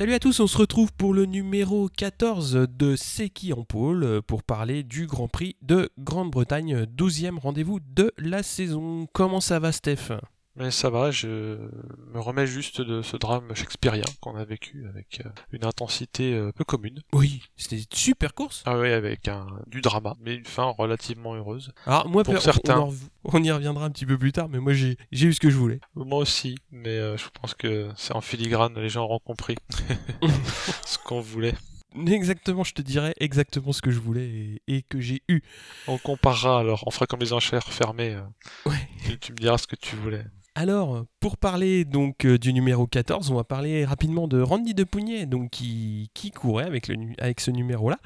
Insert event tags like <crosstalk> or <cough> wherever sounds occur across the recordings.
Salut à tous, on se retrouve pour le numéro 14 de C'est qui en pôle pour parler du Grand Prix de Grande-Bretagne, 12e rendez-vous de la saison. Comment ça va Steph? Mais ça va, je me remets juste de ce drame shakespearien qu'on a vécu avec euh, une intensité euh, peu commune. Oui, c'était une super course. Ah oui, avec un, du drama, mais une fin relativement heureuse. Alors moi, pour certains, on, y reviendra un petit peu plus tard, mais moi j'ai eu ce que je voulais. Moi aussi, mais euh, je pense que c'est en filigrane, les gens auront compris <laughs> ce qu'on voulait. Exactement, je te dirais exactement ce que je voulais et, que j'ai eu. On comparera alors, on fera comme les enchères fermées. ouais. Et tu me diras ce que tu voulais. Alors, pour parler donc euh, du numéro 14, on va parler rapidement de Randy Depugnet, donc qui, qui courait avec, le, avec ce numéro-là.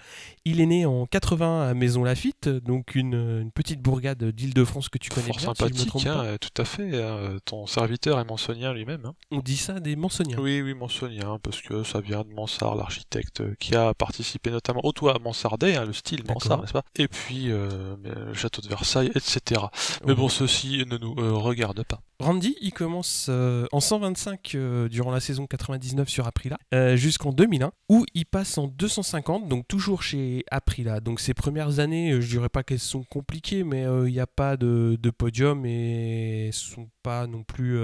Il est né en 80 à Maison Lafitte, donc une, petite bourgade d'Île-de-France que tu connais bien. sympathique, hein, tout à fait. Hein, ton serviteur est mansonien lui-même. Hein. On dit ça des mansoniens Oui, oui, mansonien, parce que ça vient de Mansart, l'architecte, euh, qui a participé notamment au toit mansardais, le style Mansart, n'est-ce pas? Et puis euh, le château de Versailles, etc. Mais bon, ceci ne nous regarde pas. Randy, il commence euh, en 125 euh, durant la saison 99 sur Aprila, euh, jusqu'en 2001, où il passe en 250, donc toujours chez Aprila. Donc ses premières années, je dirais pas qu'elles sont compliquées, mais il n'y a pas de, podium et sont pas non plus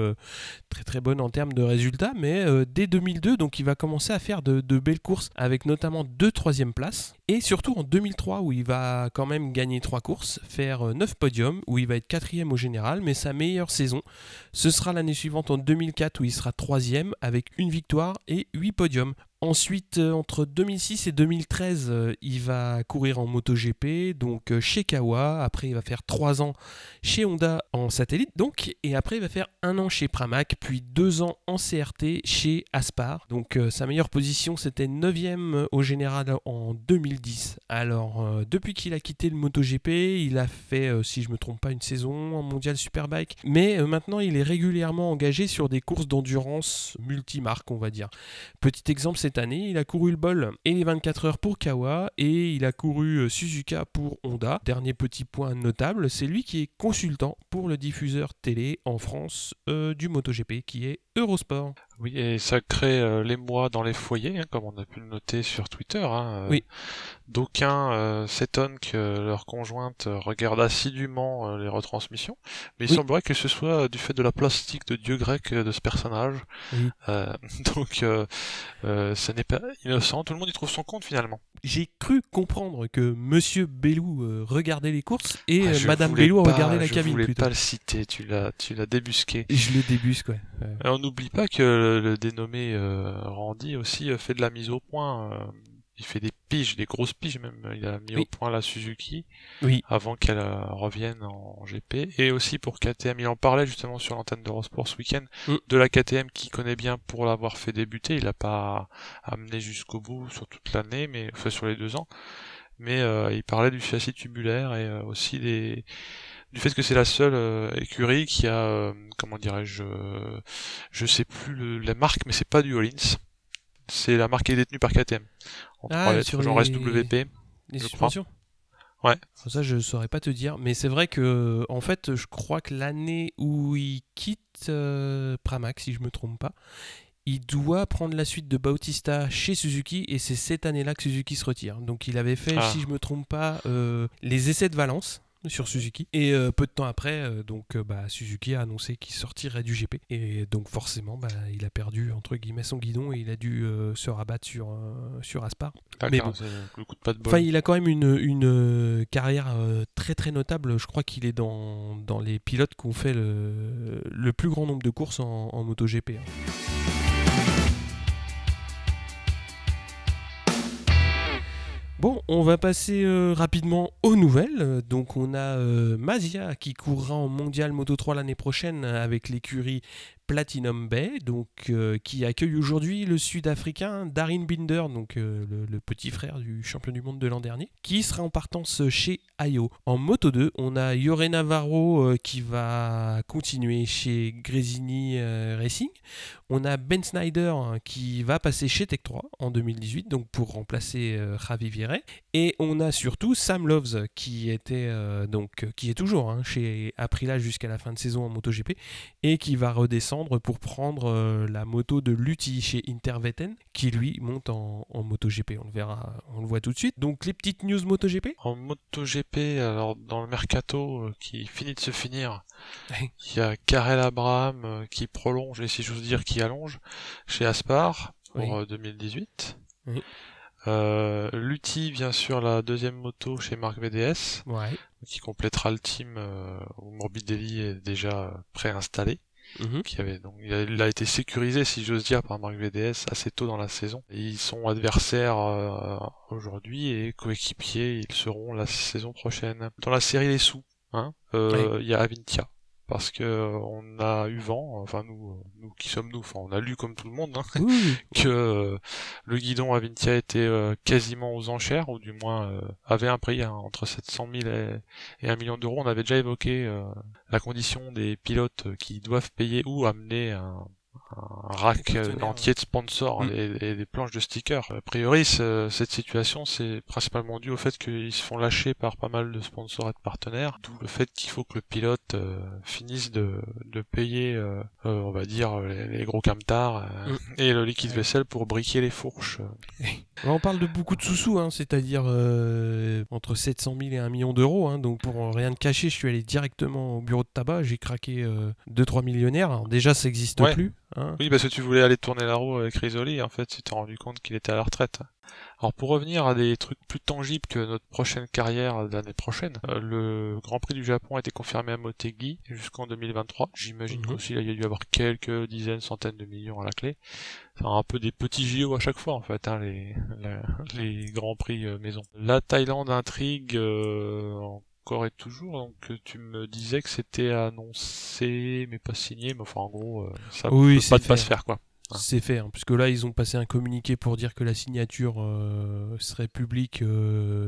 très très bonnes en termes de résultats. Mais dès 2002, donc il va commencer à faire de, belles courses, avec notamment deux troisièmes places. Et surtout en 2003, où il va quand même gagner trois courses, faire 9 podiums, où il va être quatrième au général, mais sa meilleure saison, ce sera l'année suivante en 2004 où il sera troisième avec une victoire et 8 podiums. Ensuite, euh, entre 2006 et 2013, euh, il va courir en MotoGP, donc euh, chez Kawa. Après, il va faire 3 ans chez Honda en satellite, donc. Et après, il va faire un an chez Pramac, puis 2 ans en CRT chez Aspar. Donc, sa meilleure position, c'était 9ème au général en 2010. Alors, depuis qu'il a quitté le MotoGP, il a fait, si je ne me trompe pas, une saison en Mondial Superbike. Mais maintenant, il est régulièrement engagé sur des courses d'endurance multimarques, on va dire. Petit exemple, c'est cette année. Il a couru le bol et les 24 heures pour Kawa et il a couru euh, Suzuka pour Honda. Dernier petit point notable, c'est lui qui est consultant pour le diffuseur télé en France euh, du MotoGP qui est Eurosport. Oui, et ça crée euh, l'émoi dans les foyers, hein, comme on a pu le noter sur Twitter. Hein, euh, oui. D'aucuns euh, s'étonnent que leur conjointe regarde assidûment les retransmissions, mais il semblerait que ce soit du fait de la plastique de dieu grec de ce personnage. <laughs> donc, ce n'est pas innocent. Tout le monde y trouve son compte finalement. J'ai cru comprendre que Monsieur Bellou regardait les courses et ah, Madame Bellou regardait la cabine. Je voulais pas le citer, tu l'as, tu l'as débusqué. Je le débusque, ouais. on n'oublie pas que le, dénommé euh, Randy aussi euh, fait de la mise au point. Euh, il fait des piges, des grosses piges même. Il a mis au point la Suzuki oui. avant qu'elle revienne en GP. Et aussi pour KTM. Il en parlait justement sur l'antenne d'Eurosport ce week-end mm. de la KTM qui connaît bien pour l'avoir fait débuter. Il l'a pas amené jusqu'au bout sur toute l'année, mais enfin sur les deux ans. Mais il parlait du châssis tubulaire et aussi des du fait que c'est la seule euh, écurie qui a, euh, comment dirais-je, euh, je sais plus la marque, mais c'est pas du Hollins. C'est la marque qui est détenue par KTM. En ah, sur genre SWP. Les suspensions Ouais. Ça, je saurais pas te dire. Mais c'est vrai que, en fait, je crois que l'année où il quitte Pramac, si je me trompe pas, il doit prendre la suite de Bautista chez Suzuki et c'est cette année-là que Suzuki se retire. Donc il avait fait, ah. si je me trompe pas, les essais de Valence sur Suzuki. Et euh, peu de temps après, euh, donc euh, bah, Suzuki a annoncé qu'il sortirait du GP. Et donc forcément, bah, il a perdu entre guillemets son guidon et il a dû se rabattre sur, sur Aspar. Mais bon, enfin, il a quand même une, une carrière très très notable. Je crois qu'il est dans, dans les pilotes qui ont fait le, le plus grand nombre de courses en, en MotoGP. Hein. Bon, on va passer euh, rapidement aux nouvelles. Donc on a euh, Mazia qui courra en Mondial Moto 3 l'année prochaine avec l'écurie Platinum Bay, donc, euh, qui accueille aujourd'hui le Sud-Africain Darin Binder, donc le, le, petit frère du champion du monde de l'an dernier, qui sera en partance chez Ayo. En Moto 2, on a Yore Navarro qui va continuer chez Gresini Racing. On a Ben Snyder hein, qui va passer chez Tech 3 en 2018, donc pour remplacer euh, Javi Et on a surtout Sam Loves qui était euh, donc qui est toujours hein, chez Aprila jusqu'à la fin de saison en MotoGP et qui va redescendre descendre pour prendre la moto de Lutti chez Intervetten, qui lui monte en, en MotoGP. On le verra, on le voit tout de suite. Donc les petites news MotoGP? En MotoGP, alors dans le mercato qui finit de se finir, il y a Karel Abraham qui prolonge et si j'ose dire qui allonge chez Aspar pour 2018. Euh, Lutti vient sur la deuxième moto chez Marc VDS, qui complétera le team euh, où Morbidelli est déjà préinstallé. Mhm. Qui avait donc il a, été sécurisé si j'ose dire par Marc VDS assez tôt dans la saison. ils sont adversaires euh, aujourd'hui et coéquipiers ils seront la saison prochaine. Dans la série les sous, hein, euh, il y a Avintia parce que euh, on a eu vent, enfin nous, euh, nous qui sommes nous, enfin on a lu comme tout le monde hein, <laughs> que euh, le guidon Avintia était quasiment aux enchères ou du moins avait un prix hein, entre 700 000 et, et 1 million d'euros. On avait déjà évoqué la condition des pilotes qui doivent payer ou amener un, un rack entier de sponsors mm. et, des planches de stickers. A priori, cette situation, c'est principalement dû au fait qu'ils se font lâcher par pas mal de sponsors et de partenaires, d'où le fait qu'il faut que le pilote euh, finisse de, de payer, euh, euh, on va dire, les, gros camtars mm. et le liquide vaisselle pour briquer les fourches. On parle de beaucoup de sous-sous, hein, c'est-à-dire entre 700 000 et 1 million d'euros. Hein, donc pour rien de cacher, je suis allé directement au bureau de tabac, j'ai craqué 2-3 millionnaires. Alors déjà, ça n'existe plus. Hein oui, parce que tu voulais aller tourner la roue avec Risoli, en fait, tu t'es rendu compte qu'il était à la retraite. Alors pour revenir à des trucs plus tangibles que notre prochaine carrière l'année prochaine, euh, le Grand Prix du Japon a été confirmé à Motegi jusqu'en 2023. J'imagine mmh. qu'aussi il y a dû avoir quelques dizaines, centaines de millions à la clé. C'est un peu des petits JO à chaque fois en fait, hein, les, les, Grands Prix euh, maison. La Thaïlande intrigue euh, et toujours. Donc tu me disais que c'était annoncé mais pas signé, mais enfin en gros euh, ça oui, peut pas, pas se faire quoi. C'est fait, hein, puisque là ils ont passé un communiqué pour dire que la signature euh, serait publique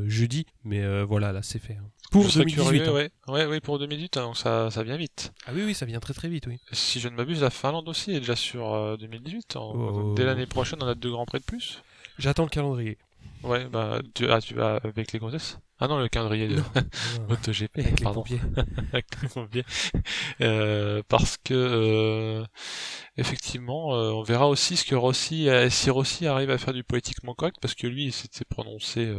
jeudi, mais voilà, là c'est fait. Hein. Pour 2018. Hein. ouais. ouais, pour 2018, donc ça, ça vient vite. Ah oui, oui, ça vient très très vite, oui. Si je ne m'abuse, la Finlande aussi est déjà sur 2018. Dès l'année prochaine, on a deux grands prix de plus. J'attends le calendrier. Ouais, bah tu, ah, tu vas avec les grossesses ah non, le calendrier de <laughs> MotoGP, avec pardon. Les <laughs> avec les pompiers. Euh, parce que euh, effectivement, euh, on verra aussi ce que Rossi, si Rossi arrive à faire du politiquement correct, parce que lui, il s'était prononcé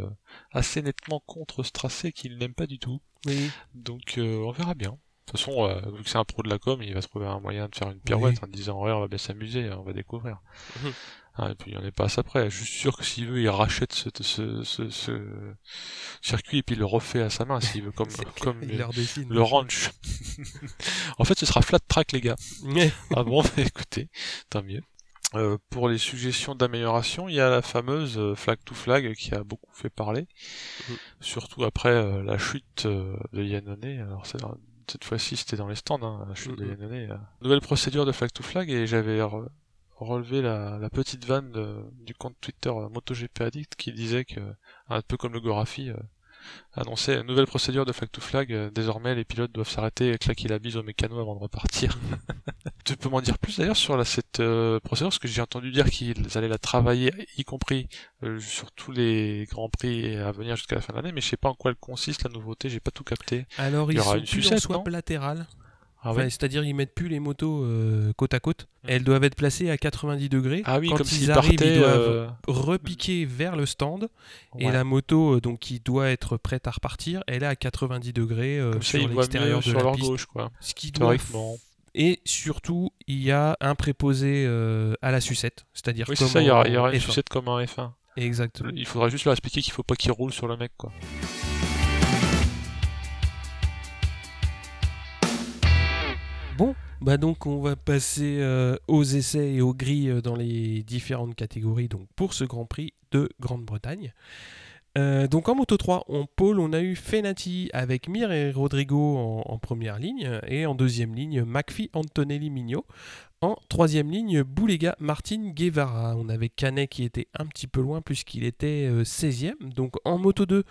assez nettement contre ce tracé qu'il n'aime pas du tout. Oui. Donc, on verra bien. De toute façon, vu que c'est un pro de la com, il va trouver un moyen de faire une pirouette en disant ouais, on va bien s'amuser, on va découvrir. Ah, et puis il en est pas après. Je suis sûr que s'il veut, il rachète ce, ce, ce, ce, circuit et puis il le refait à sa main s'il veut, comme, comme le, ranch. <laughs> en fait, ce sera flat track, les gars. ah bon, bah, écoutez, tant mieux. Euh, pour les suggestions d'amélioration, il y a la fameuse euh, flag to flag qui a beaucoup fait parler, mm. surtout après euh, la chute de Yannone. Alors cette fois-ci, c'était dans les stands, hein, la chute de. Yannone. Nouvelle procédure de flag to flag et j'avais relever la, petite vanne du compte Twitter euh, MotoGP Addict qui disait que, un peu comme le Gorafi, euh, annonçait une nouvelle procédure de flag to flag. Euh, désormais, les pilotes doivent s'arrêter et claquer la bise au mécano avant de repartir. <laughs> tu peux m'en dire plus d'ailleurs sur cette procédure? Parce que j'ai entendu dire qu'ils allaient la travailler, y compris sur tous les grands prix à venir jusqu'à la fin de l'année, mais je sais pas en quoi elle consiste la nouveauté. J'ai pas tout capté. Alors, il y aura une sucette, swap latéral. Ah C'est-à-dire ils mettent plus les motos euh, côte à côte. Hmm. Elles doivent être placées à 90 degrés. Ah oui, Quand comme ils arrivent, ils doivent euh, repiquer vers le stand. Et la moto, euh, donc qui doit être prête à repartir, elle est à 90 degrés sur l'extérieur de sur la leur piste. gauche, quoi. Ce qui doit et surtout, il y a un préposé à la sucette. C'est-à-dire oui, c'est ça, il y aura, une sucette comme un F1. Exactement. Il faudra juste leur expliquer qu'il faut pas qu'il roule sur le mec, quoi. Bah donc on va passer euh, aux essais et aux grilles euh, dans les différentes catégories donc pour ce Grand Prix de Grande-Bretagne. Euh, donc en Moto 3, en pôle, on a eu Fenati avec Mir et Rodrigo en, première ligne et en deuxième ligne McPhee, Antonelli, Mignot. En troisième ligne, Boulega, Martin, Guevara. On avait Canet qui était un petit peu loin puisqu'il était 16e. Euh, donc en moto 2,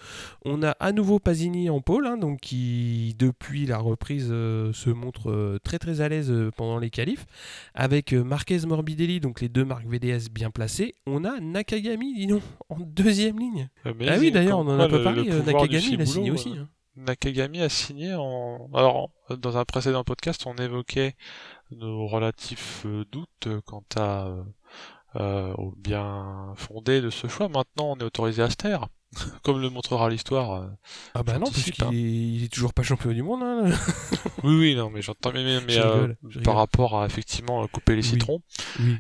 on a à nouveau Pasini en pôle, hein, donc qui depuis la reprise euh, se montre euh, très très à l'aise pendant les qualifs. Avec Marquez Morbidelli, donc les deux marques VDS bien placées. On a Nakagami, dis en deuxième ligne. ah oui d'ailleurs, on en a pas parlé. Nakagami, il a signé aussi. Hein. Nakagami a signé en. Alors, dans un précédent podcast, on évoquait nos relatifs doutes quant à au bien fondé de ce choix. Maintenant, on est autorisé à se taire. <laughs> Comme le montrera l'histoire. Euh, ah bah non, puisqu'il hein. est, est toujours pas champion du monde. Hein, <laughs> oui, oui, non, mais j'entends, mais, mais euh, par rapport à effectivement couper les citrons,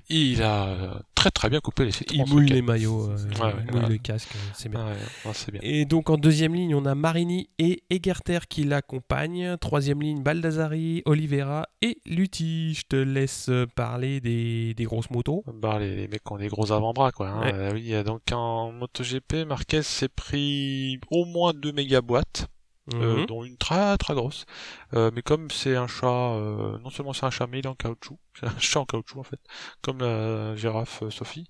il a euh, très très bien coupé les citrons. Il mouille les maillots, il mouille le casque, c'est bien. bien. Et donc en deuxième ligne, on a Marini et Egerter qui l'accompagnent. Troisième ligne, Baldassari, Oliveira et Lutti. Je te laisse parler des, des grosses motos. Bah, les, les, mecs ont des gros avant-bras, quoi. Hein. oui, donc en MotoGP, Marquez s'est pris au moins deux méga boîtes. Euh, mhm. dont une très très grosse. Euh, mais comme c'est un chat, euh, non seulement c'est un chat mais il est en caoutchouc, <laughs> c'est un chat en caoutchouc en fait, comme la girafe Sophie,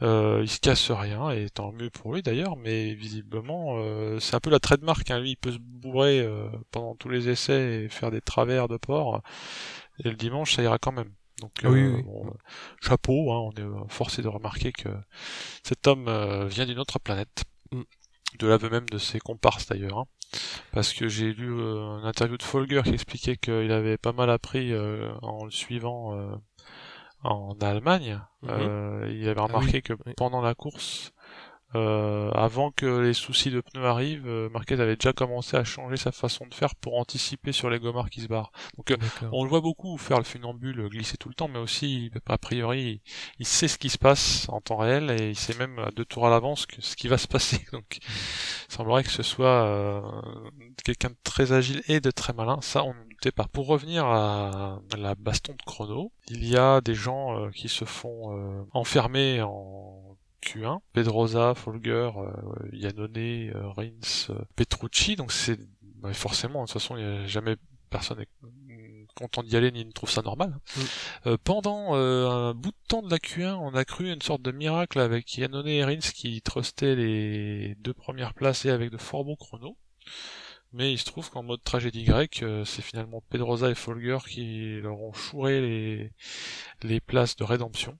il se casse rien et tant mieux pour lui d'ailleurs, mais visiblement c'est un peu la trademark, hein. lui il peut se bourrer pendant tous les essais et faire des travers de porc, et le dimanche ça ira quand même. Donc chapeau, hein, on est forcé de remarquer que cet homme vient d'une autre planète. Mm de l'aveu même de ses comparses d'ailleurs. Hein. Parce que j'ai lu euh, une interview de Folger qui expliquait qu'il avait pas mal appris euh, en le suivant euh, en Allemagne. Mhm. il avait ah remarqué que pendant la course, euh, avant que les soucis de pneus arrivent, euh, Marquez avait déjà commencé à changer sa façon de faire pour anticiper sur les gommards qui se barrent. Donc euh, on le voit beaucoup faire le funambule, glisser tout le temps, mais aussi a priori il sait ce qui se passe en temps réel et il sait même à deux tours à l'avance ce qui va se passer. <laughs> Donc il semblerait que ce soit quelqu'un de très agile et de très malin. Ça on ne doutait pas. Pour revenir à la baston de chrono, il y a des gens qui se font enfermer en Q1. Pedrosa, Folger, euh, Yannone, euh, Rins, euh, Petrucci. Donc c'est bah, forcément, de toute façon, il n'y a jamais personne est content d'y aller ni ne trouve ça normal. Mm. pendant un bout de temps de la Q1, on a cru une sorte de miracle avec Yannone et Rins qui trustaient les deux premières places et avec de fort bons chronos. Mais il se trouve qu'en mode tragédie grecque, c'est finalement Pedrosa et Folger qui leur ont chouré les, les places de rédemption.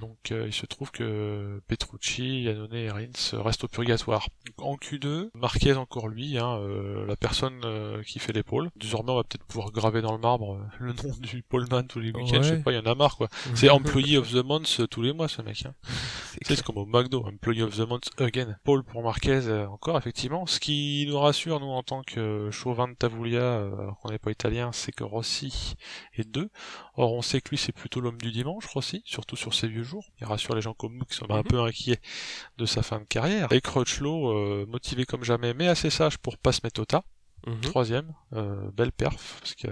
Donc euh, il se trouve que Petrucci, Yannone et Rins restent au purgatoire. en Q2, Marquez encore lui, hein, euh, la personne euh, qui fait l'épaule. Désormais on va peut-être pouvoir graver dans le marbre le nom du poleman tous les week-ends, je sais pas, il y en a marre quoi. C'est Employee of the Month tous les mois ce mec. Hein. <laughs> C'est comme au McDo, Employee of the Month again. Paul pour Marquez encore effectivement. Ce qui nous rassure nous en tant que chauvin de Tavoulia, alors qu'on n'est pas italien, c'est que Rossi est deux. Or on sait que lui c'est plutôt l'homme du dimanche Rossi, surtout sur ses jours. Il rassure les gens comme nous qui sont un mhm. peu inquiets de sa fin de carrière. Et Crutchlow, euh, motivé comme jamais, mais assez sage pour pas se mettre au tas. Mhm. Troisième, euh, belle perf, parce que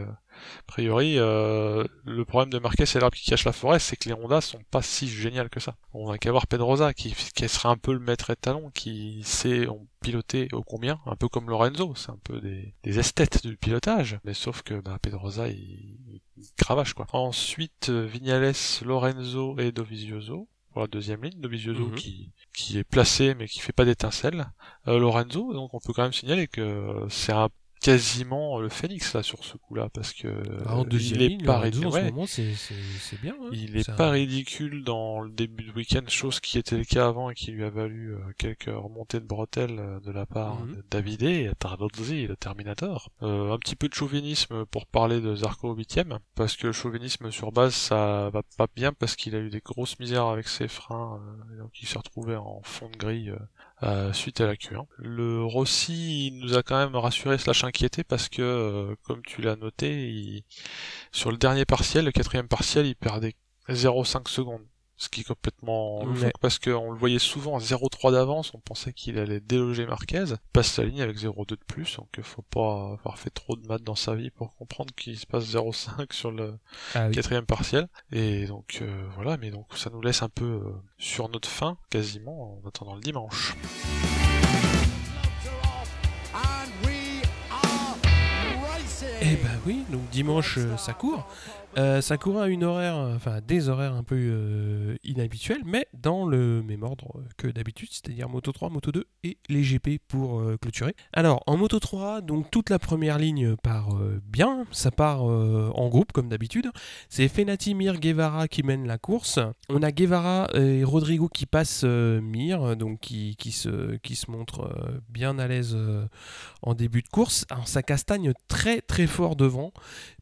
a priori, euh, le problème de Marquez, c'est l'arbre qui cache la forêt, c'est que les Honda sont pas si géniales que ça. On a qu'à voir Pedrosa, qui, qui serait un peu le maître étalon, qui sait piloter au combien, un peu comme Lorenzo, c'est un peu des, des, esthètes du pilotage, mais sauf que bah, Pedrosa, il, il cravache quoi. Ensuite, Vignales, Lorenzo et Dovizioso pour la deuxième ligne, Dovizioso mhm. qui, qui est placé mais qui fait pas d'étincelle. Euh, Lorenzo, donc on peut quand même signaler que c'est un quasiment le phénix là sur ce coup-là parce que ah, il est pas ridicule. c'est bien. Hein. il est pas ridicule dans le début de week-end, chose qui était le cas avant et qui lui a valu euh, quelques remontées de bretelles euh, de la part mhm. de Davide, Tardozzi, le Terminator. Euh, un petit peu de chauvinisme pour parler de Zarco au huitième, parce que le chauvinisme sur base ça va pas bien parce qu'il a eu des grosses misères avec ses freins, donc il s'est retrouvé en fond de grille euh, suite à la Q1. Le Rossi nous a quand même rassuré slash inquiété parce que, euh, comme tu l'as noté, sur le dernier partiel, le quatrième partiel, il perdait 0,5 secondes ce qui est complètement loufoque parce qu'on le voyait souvent à 0,3 d'avance, on pensait qu'il allait déloger Marquez, passe sa ligne avec 0,2 de plus, donc il faut pas avoir fait trop de maths dans sa vie pour comprendre qu'il se passe 0,5 sur le ah quatrième partiel, et donc euh, voilà, mais donc ça nous laisse un peu euh, sur notre fin, quasiment, en attendant le dimanche. Eh ben oui, donc dimanche euh, ça court. Ça courait à une horaire, enfin des horaires un peu inhabituels, mais dans le même ordre que d'habitude, c'est-à-dire Moto 3, Moto 2 et les GP pour clôturer. Alors en Moto 3, donc toute la première ligne part bien, ça part en groupe comme d'habitude. C'est Fenati, Mir, Guevara qui mènent la course. On a Guevara et Rodrigo qui passent Mir, donc qui, se, qui se montrent bien à l'aise en début de course. Alors ça castagne très très fort devant,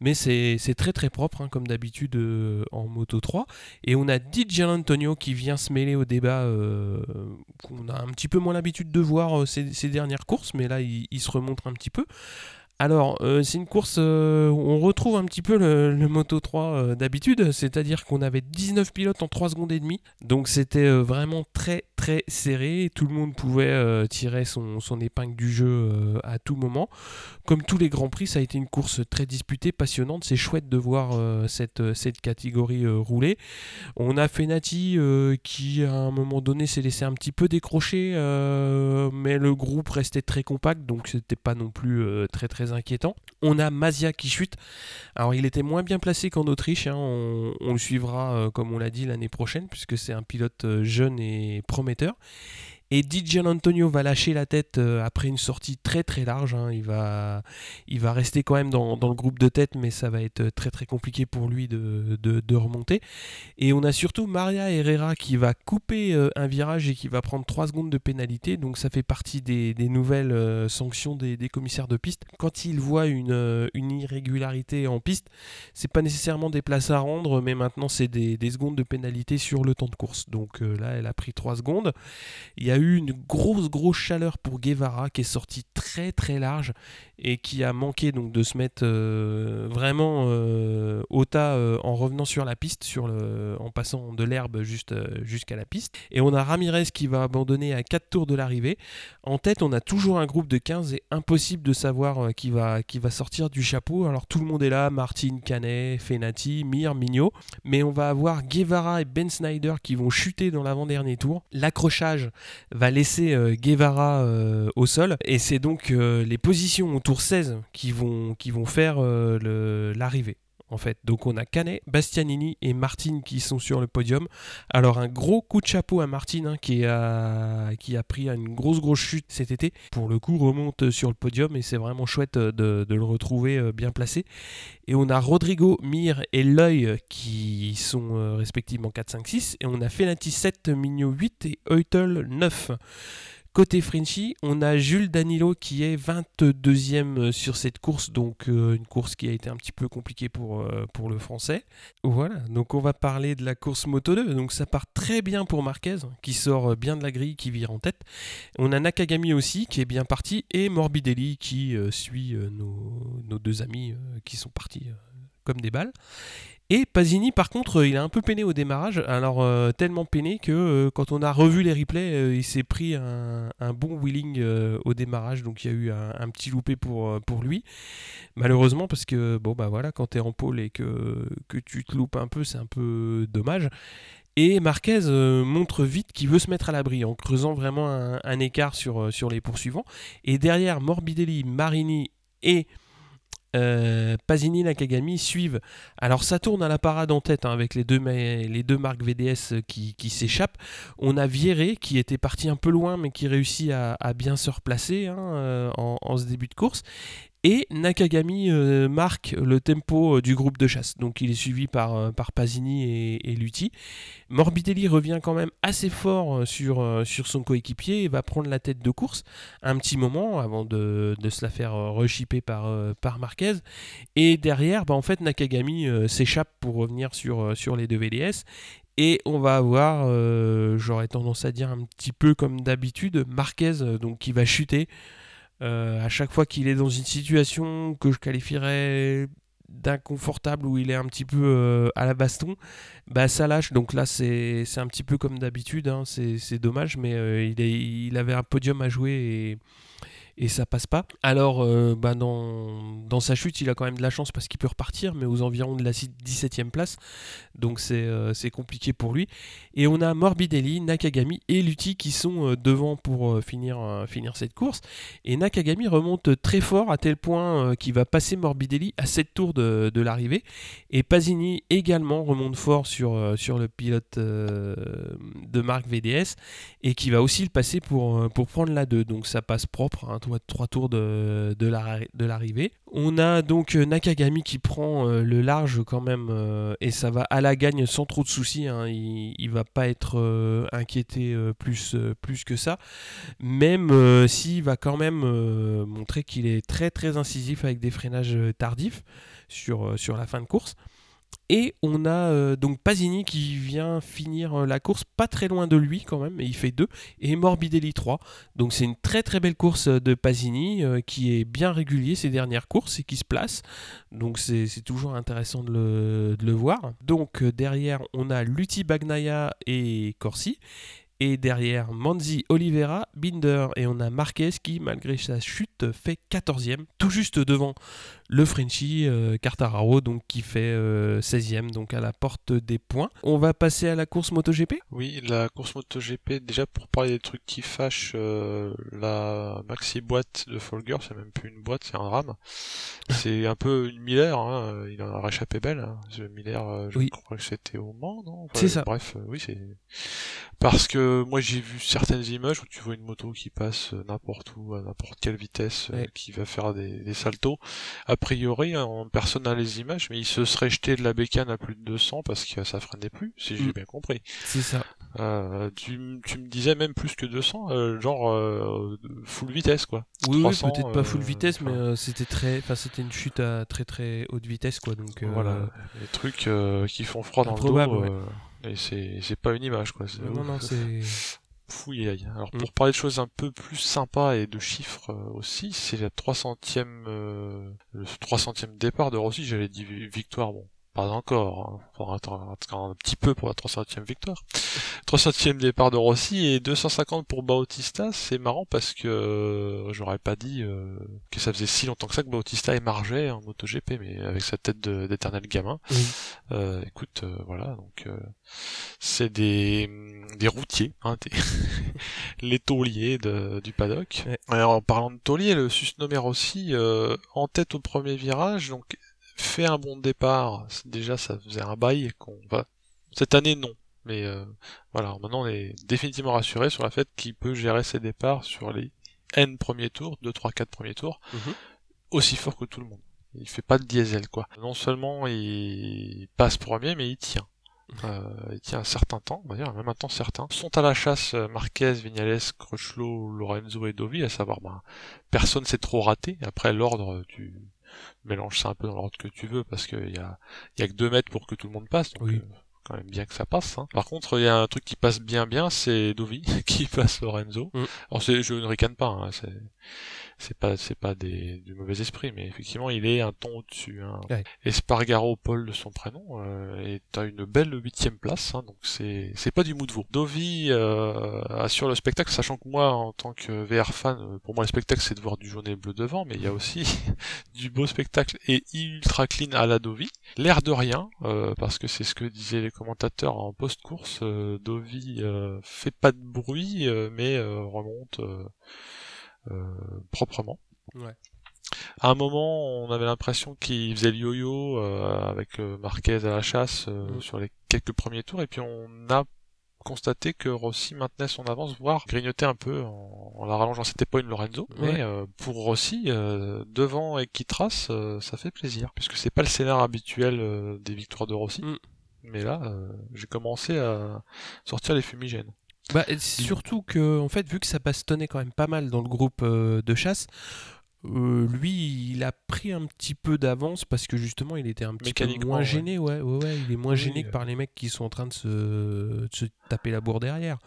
mais c'est très très propre hein, comme d'habitude euh, en Moto 3. Et on a DJ Antonio qui vient se mêler au débat euh, qu'on a un petit peu moins l'habitude de voir euh, ces, dernières courses, mais là il, il se remontre un petit peu. Alors, euh, c'est une course euh, où on retrouve un petit peu le, Moto 3 euh, d'habitude, c'est-à-dire qu'on avait 19 pilotes en 3 secondes et demie, donc c'était vraiment très très serré, tout le monde pouvait tirer son, épingle du jeu à tout moment. Comme tous les Grands Prix, ça a été une course très disputée, passionnante, c'est chouette de voir cette, cette catégorie rouler. On a Fenati qui à un moment donné s'est laissé un petit peu décrocher, mais le groupe restait très compact, donc c'était pas non plus très très inquiétant. On a Mazia qui chute. Alors il était moins bien placé qu'en Autriche, hein. on, le suivra euh, comme on l'a dit l'année prochaine, puisque c'est un pilote euh, jeune et prometteur. Et DJ Antonio va lâcher la tête euh, après une sortie très très large. Hein. Il, va, il va rester quand même dans, le groupe de tête, mais ça va être très très compliqué pour lui de, remonter. Et on a surtout Maria Herrera qui va couper euh, un virage et qui va prendre 3 secondes de pénalité. Donc ça fait partie des, nouvelles euh, sanctions des, commissaires de piste. Quand ils voient une, une irrégularité en piste, c'est pas nécessairement des places à rendre, mais maintenant c'est des, secondes de pénalité sur le temps de course. Donc là, elle a pris 3 secondes. Il y a une grosse grosse chaleur pour Guevara qui est sorti très très large et qui a manqué donc de se mettre euh, vraiment euh, au tas euh, en revenant sur la piste, sur le, en passant de l'herbe juste jusqu'à la piste. Et on a Ramirez qui va abandonner à 4 tours de l'arrivée. En tête, on a toujours un groupe de 15 et impossible de savoir qui va, qui va sortir du chapeau. Alors tout le monde est là, Martin, Canet, Fenati, Mir, Mignot. Mais on va avoir Guevara et Ben Snyder qui vont chuter dans l'avant-dernier tour. L'accrochage va laisser Guevara au sol. Et c'est donc les positions autour 16 qui vont, qui vont faire euh, l'arrivée. En fait. Donc on a Canet, Bastianini et Martin qui sont sur le podium. Alors un gros coup de chapeau à Martin hein, qui, a, qui a pris une grosse grosse chute cet été. Pour le coup remonte sur le podium et c'est vraiment chouette de, le retrouver euh, bien placé. Et on a Rodrigo, Mir et L'œil qui sont euh, respectivement 4, 5, 6. Et on a Fenati 7, Migno 8 et Eutel 9. Côté Frenchy, on a Jules Danilo qui est 22e euh, sur cette course, donc euh, une course qui a été un petit peu compliquée pour, euh, pour le français. Voilà, donc on va parler de la course Moto 2. Donc ça part très bien pour Marquez, qui sort bien de la grille, qui vire en tête. On a Nakagami aussi qui est bien parti, et Morbidelli qui suit nos, deux amis qui sont partis comme des balles. Et Pasini, par contre, il a un peu peiné au démarrage. Alors, euh, tellement peiné que euh, quand on a revu les replays, euh, il s'est pris un, bon wheeling au démarrage. Donc, il y a eu un, petit loupé pour, lui. Malheureusement, parce que, bon, bah voilà, quand tu es en pôle et que, tu te loupes un peu, c'est un peu dommage. Et Marquez montre vite qu'il veut se mettre à l'abri en creusant vraiment un, écart sur les poursuivants. Et derrière, Morbidelli, Marini et euh, Pasini Nakagami suivent. Alors ça tourne à la parade en tête hein, avec les deux, marques VDS qui, s'échappent. On a Vieré qui était parti un peu loin mais qui réussit à, bien se replacer hein, euh, en, ce début de course. Et Nakagami euh, marque le tempo euh, du groupe de chasse. Donc il est suivi par, euh, par Pasini et, et, Lutti. Morbidelli revient quand même assez fort sur, sur son coéquipier et va prendre la tête de course un petit moment avant de, se la faire rechipper par, par Marquez. Et derrière, bah, en fait, Nakagami s'échappe pour revenir sur, sur les deux VDS. Et on va avoir, j'aurais tendance à dire un petit peu comme d'habitude, Marquez donc, qui va chuter. Euh, à chaque fois qu'il est dans une situation que je qualifierais d'inconfortable où il est un petit peu euh, à la baston, bah ça lâche. Donc là, c'est un petit peu comme d'habitude. Hein. C'est dommage, mais euh, il, il, avait un podium à jouer et ça passe pas. Alors, euh, bah dans, sa chute, il a quand même de la chance parce qu'il peut repartir, mais aux environs de la 17e place. Donc euh, c'est compliqué pour lui. Et on a Morbidelli, Nakagami et Lutti qui sont euh, devant pour finir, cette course. Et Nakagami remonte très fort à tel point qu'il va passer Morbidelli à 7 tours de, l'arrivée. Et Pasini également remonte fort sur, le pilote de marque VDS et qui va aussi le passer pour, pour prendre la 2. Donc ça passe propre. Hein, trois tours de, l'arrivée. On a donc euh, Nakagami qui prend euh, le large quand même euh, et ça va à la gagne sans trop de soucis. Hein. Il, il va pas être inquiété plus, que ça. Même s'il va quand même montrer qu'il est très très incisif avec des freinages tardifs sur la fin de course. Et on a euh, donc Pasini qui vient finir euh, la course pas très loin de lui quand même, et il fait 2, et Morbidelli 3. Donc c'est une très très belle course de Pasini euh, qui est bien régulier ces dernières courses et qui se place. Donc c'est toujours intéressant de le, de le voir. Donc derrière on a Lutti Bagnaia et Corsi. Et derrière Manzi, Oliveira, Binder et on a Marquez qui, malgré sa chute, fait 14e, tout juste devant le Frenchie euh, Cartararo, donc qui fait 16e, euh, donc à la porte des points. On va passer à la course MotoGP? Oui, la course MotoGP, déjà pour parler des trucs qui fâchent, euh, la maxi boîte de Folger, c'est même plus une boîte, c'est un rame. <laughs> c'est un peu une Miller, hein, il en a réchappé belle. Hein. Miller, je crois que c'était au Mans, non? C'est ça. Bref, oui, c'est. Parce que moi j'ai vu certaines images où tu vois une moto qui passe n'importe où, à n'importe quelle vitesse, qui va faire des, des saltos priori, hein, personne n'a les images, mais il se serait jeté de la bécane à plus de 200 parce que ça freinait plus, si j'ai mm. bien compris. C'est ça. Euh, tu, me disais même plus que 200, euh, genre euh, full vitesse quoi. Oui, peut-être pas full vitesse, mais c'était très, enfin c'était une chute à très très haute vitesse quoi. Donc voilà, les trucs qui font froid dans le dos. Et c'est pas une image quoi. Non non, c'est alors mm. pour parler de choses un peu plus sympas et de chiffres euh, aussi, c'est la 300e, euh, le 300e départ de Rossi, j'avais dit victoire, bon, pas encore, hein. attendre un petit peu pour la 300e victoire. 300e départ de Rossi et 250 pour Bautista, c'est marrant parce que euh, j'aurais pas dit euh, que ça faisait si longtemps que ça que Bautista émargeait en MotoGP, mais avec sa tête d'éternel gamin. Euh, écoute, voilà, donc c'est des, des routiers, hein, <laughs> les tauliers de, du paddock. Alors, en parlant de tauliers, le susnommé Rossi en tête au premier virage, donc fait un bon départ. Déjà, ça faisait un bail qu'on va. Cette année, non. Mais euh, voilà, maintenant on est définitivement rassuré sur la fait qu'il peut gérer ses départs sur les N premiers tours, 2, 3, 4 premiers tours, mhm. aussi fort que tout le monde. Il fait pas de diesel, quoi. Non seulement il passe premier, mais il tient. Euh, il tient un certain temps, on va dire, même un temps certain. Sont à la chasse euh, Marquez, Vignales, Crutchlow, Lorenzo et Dovi, à savoir, ben, personne s'est trop raté. Après, l'ordre, tu, mélange ça un peu dans l'ordre que tu veux parce qu'il y a, y a que deux mètres pour que tout le monde passe. Donc, euh, quand même bien que ça passe. Hein. Par contre, il y a un truc qui passe bien bien, c'est Dovi <laughs> qui passe Lorenzo. Mm. Alors je ne ricane pas, hein, c'est c'est pas c'est pas des, du mauvais esprit, mais effectivement il est un ton au-dessus. Hein. Espargaro, Paul de son prénom, euh, est à une belle huitième place, hein, donc c'est c'est pas du mou de veau. Dovi euh, assure le spectacle, sachant que moi en tant que VR fan, euh, pour moi le spectacle c'est de voir du jaune et bleu devant, mais il y a aussi <laughs> du beau spectacle et ultra clean à la Dovi. L'air de rien, euh, parce que c'est ce que disaient les commentateurs en post-course. Euh, Dovi euh, fait pas de bruit, mais remonte euh, proprement. Ouais. À un moment, on avait l'impression qu'il faisait le yo-yo euh, avec euh, Marquez à la chasse mm. sur les quelques premiers tours, et puis on a constaté que Rossi maintenait son avance, voire grignotait un peu en, la rallongeant. C'était pas une Lorenzo, mais pour Rossi, devant et qui trace, ça fait plaisir, puisque c'est pas le scénario habituel des victoires de Rossi. Mm. Mais là, j'ai commencé à sortir les fumigènes. Bah, surtout que, en fait, vu que ça bastonnait quand même pas mal dans le groupe euh, de chasse, euh, lui, il a pris un petit peu d'avance parce que justement, il était un petit peu moins gêné. Ouais. Ouais, il est moins gêné que par les mecs qui sont en train de se, de se taper la bourre derrière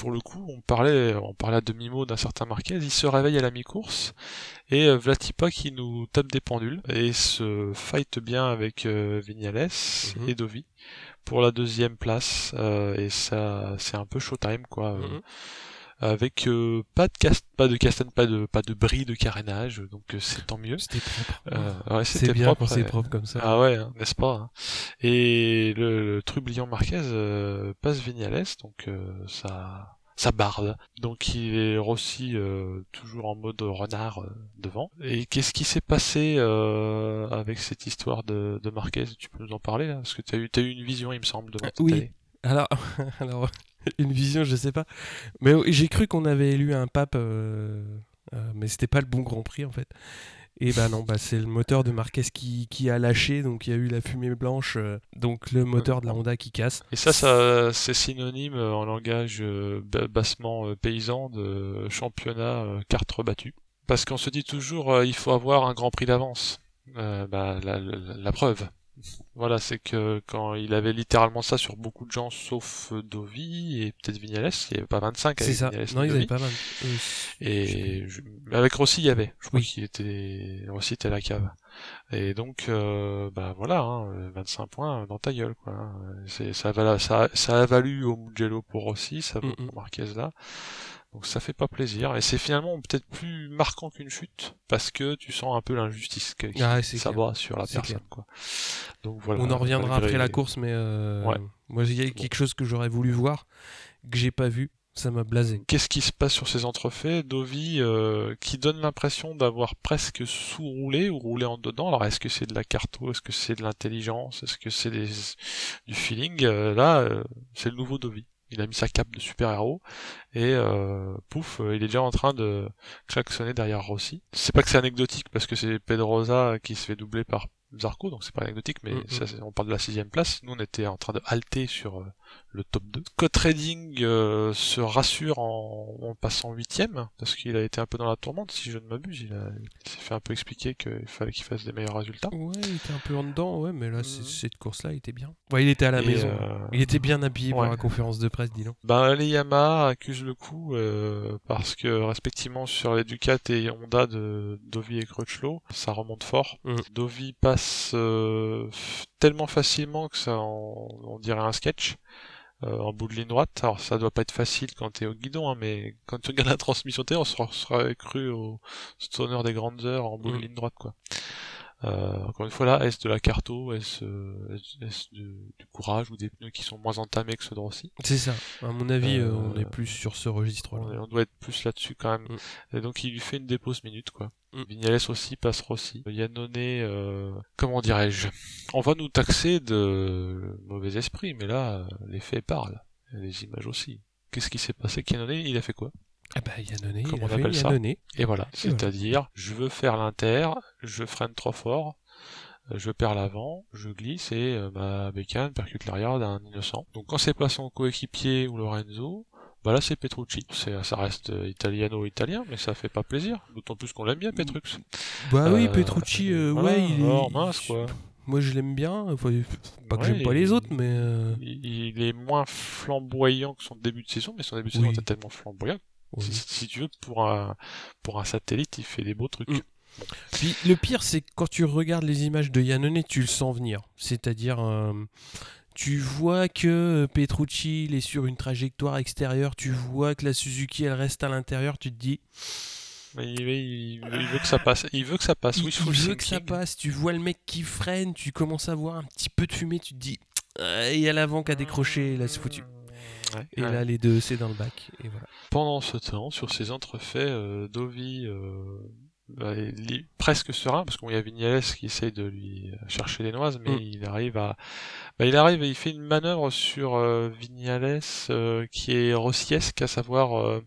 pour le coup, on parlait, on parlait à demi-mot d'un certain Marquez, il se réveille à la mi-course, et euh, Vlatipa qui nous tape des pendules, et se fight bien avec Vignales mhm. et Dovi pour la deuxième place euh, et ça c'est un peu showtime quoi. Euh, mhm. Avec euh, pas de cast pas de castane, pas de pas de bris de carénage, donc euh, c'est tant mieux. C'était propre. Euh, ouais, c'était bien propre, c'est propre comme ça. Ah ouais, hein, n'est-ce pas hein. Et le, le trublion Marquez passe Vignales, donc ça ça barde. Donc il est Rossi toujours en mode renard devant. Et qu'est-ce qui s'est passé avec cette histoire de, de Marquez? Tu peux nous en parler là? Parce que tu as eu, as eu une vision, il me semble, de Oui. Alors, <laughs> alors, <laughs> une vision, je sais pas. Mais j'ai cru qu'on avait élu un pape, euh, euh, mais c'était pas le bon Grand Prix en fait. Et ben non, bah c'est le moteur de Marquez qui, qui, a lâché, donc il y a eu la fumée blanche, euh, donc le moteur de la Honda qui casse. Et ça, ça c'est synonyme en langage bassement paysan de championnat carte rebattue. Parce qu'on se dit toujours, il faut avoir un Grand Prix d'avance. bah, la preuve, voilà, c'est que quand il avait littéralement ça sur beaucoup de gens, sauf euh, Dovi et peut-être Vignales, il n'y avait pas 25 avec ça. non, ils n'avaient pas 20. Et avec Rossi, il y avait. Je crois qu'il était Rossi était à la cave. Et donc, euh, bah voilà, hein, 25 points dans ta gueule, quoi. Hein. C'est ça, ça, ça a valu au Mugello pour Rossi, ça vaut pour Marquez là. Donc ça fait pas plaisir. Et c'est finalement peut-être plus marquant qu'une chute parce que tu sens un peu l'injustice que ah, ça sur la personne quoi. Donc voilà. On en reviendra après la course mais euh, moi il y a quelque chose que j'aurais voulu voir que j'ai pas vu, ça m'a blasé. Qu'est-ce qui se passe sur ces entrefaits Dovi euh, qui donne l'impression d'avoir presque sous-roulé ou roulé en dedans? Alors est-ce que c'est de la carto? Est-ce que c'est de l'intelligence? Est-ce que c'est du feeling? Euh, Là, c'est le nouveau Dovi il a mis sa cape de super-héros et euh, pouf, euh, il est déjà en train de klaxonner derrière Rossi. C'est pas que c'est anecdotique parce que c'est Pedrosa qui se fait doubler par Zarco, donc c'est pas anecdotique, mais mm, mm. on parle de la sixième place. Nous, on était en train de halter sur euh, le top 2. Scott Redding euh, se rassure en, en passant huitième, parce qu'il a été un peu dans la tourmente, si je ne m'abuse. Il, s'est fait un peu expliquer qu'il fallait qu'il fasse des meilleurs résultats. Ouais, il était un peu en dedans, ouais, mais là, mm. cette course-là, il était bien. Ouais, il était à la maison. Euh, il était bien habillé pour la conférence de presse, dis donc. Ben, les Yamaha accusent le coup, parce que respectivement sur les Ducat et Honda de Dovi et Crutchlow, ça remonte fort. Dovi passe euh, tellement facilement que ça on, dirait un sketch euh, en bout de ligne droite. Alors ça doit pas être facile quand t'es au guidon, hein, mais quand tu regardes la transmission T, on serait cru au stoner des grandes heures en bout de mm. ligne droite quoi. Euh, encore une fois là, est-ce de la carto, est-ce est du courage ou des pneus qui sont moins entamés que ceux de Rossi? C'est ça. À mon avis, on est plus sur ce registre-là. On, doit être plus là-dessus quand même. Mm. Et donc il lui fait une dépose minute quoi. Mm. Vignales aussi passe Rossi. Yannone, euh, comment dirais-je? On va nous taxer de mauvais esprit, mais là, les faits parlent. les images aussi. Qu'est-ce qui s'est passé? Yannone, il a fait quoi? Ah bah Yannone, il a fait ça? Et voilà, c'est-à-dire, je veux faire l'inter, je freine trop fort, je perds l'avant, je glisse et euh, ma bécane percute l'arrière d'un innocent. Donc quand c'est pas son coéquipier ou Lorenzo, bah là c'est Petrucci. C'est, ça reste euh, italiano-italien, mais ça fait pas plaisir. D'autant plus qu'on l'aime bien Petrux. Bah oui, euh, Petrucci, euh, ouais, il est. mince quoi. Moi je l'aime bien. pas que j'aime pas les autres, mais. Il, est moins flamboyant que son début de saison, mais son début de saison était tellement flamboyant. Si, tu veux, pour un, pour un satellite, il fait des beaux trucs. Mm. Puis le pire, c'est que quand tu regardes les images de Yannone, tu le sens venir. C'est-à-dire, tu vois que euh, Petrucci il est sur une trajectoire extérieure, tu vois que la Suzuki elle reste à l'intérieur, tu te dis. il, veut que ça passe. Il veut que ça passe. Oui, il, veut que ça passe. Tu vois le mec qui freine, tu commences à voir un petit peu de fumée, tu te dis. Il y a l'avant qui a décroché, là c'est foutu. et là les deux c'est dans le bac. Et voilà. Pendant ce temps, sur ces entrefaits, euh, Dovi euh, il presque serein parce qu'il y a Vignales qui essaye de lui chercher les noises mais mm. il arrive à bah, il arrive et il fait une manœuvre sur euh, Vignales euh, qui est rossiesque à savoir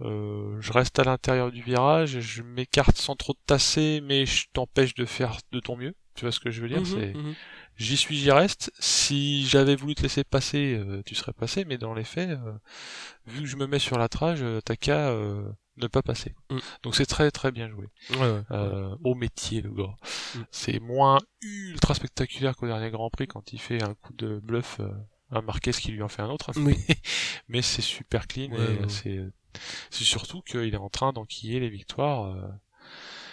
euh, je reste à l'intérieur du virage je m'écarte sans trop tasser mais je t'empêche de faire de ton mieux tu vois ce que je veux dire? Mm-hmm, c'est mm-hmm. j'y suis j'y reste si j'avais voulu te laisser passer tu serais passé mais dans les faits vu que je me mets sur la trage t'as qu'à ne pas passer. Mm. Donc c'est très très bien joué. Euh, au métier le gars. Mm. C'est moins ultra spectaculaire qu'au dernier Grand Prix quand il fait un coup de bluff euh, à Marquez qui lui en fait un autre. <laughs> Mais, c'est super clean et c'est c'est surtout qu'il est en train d'enquiller les victoires.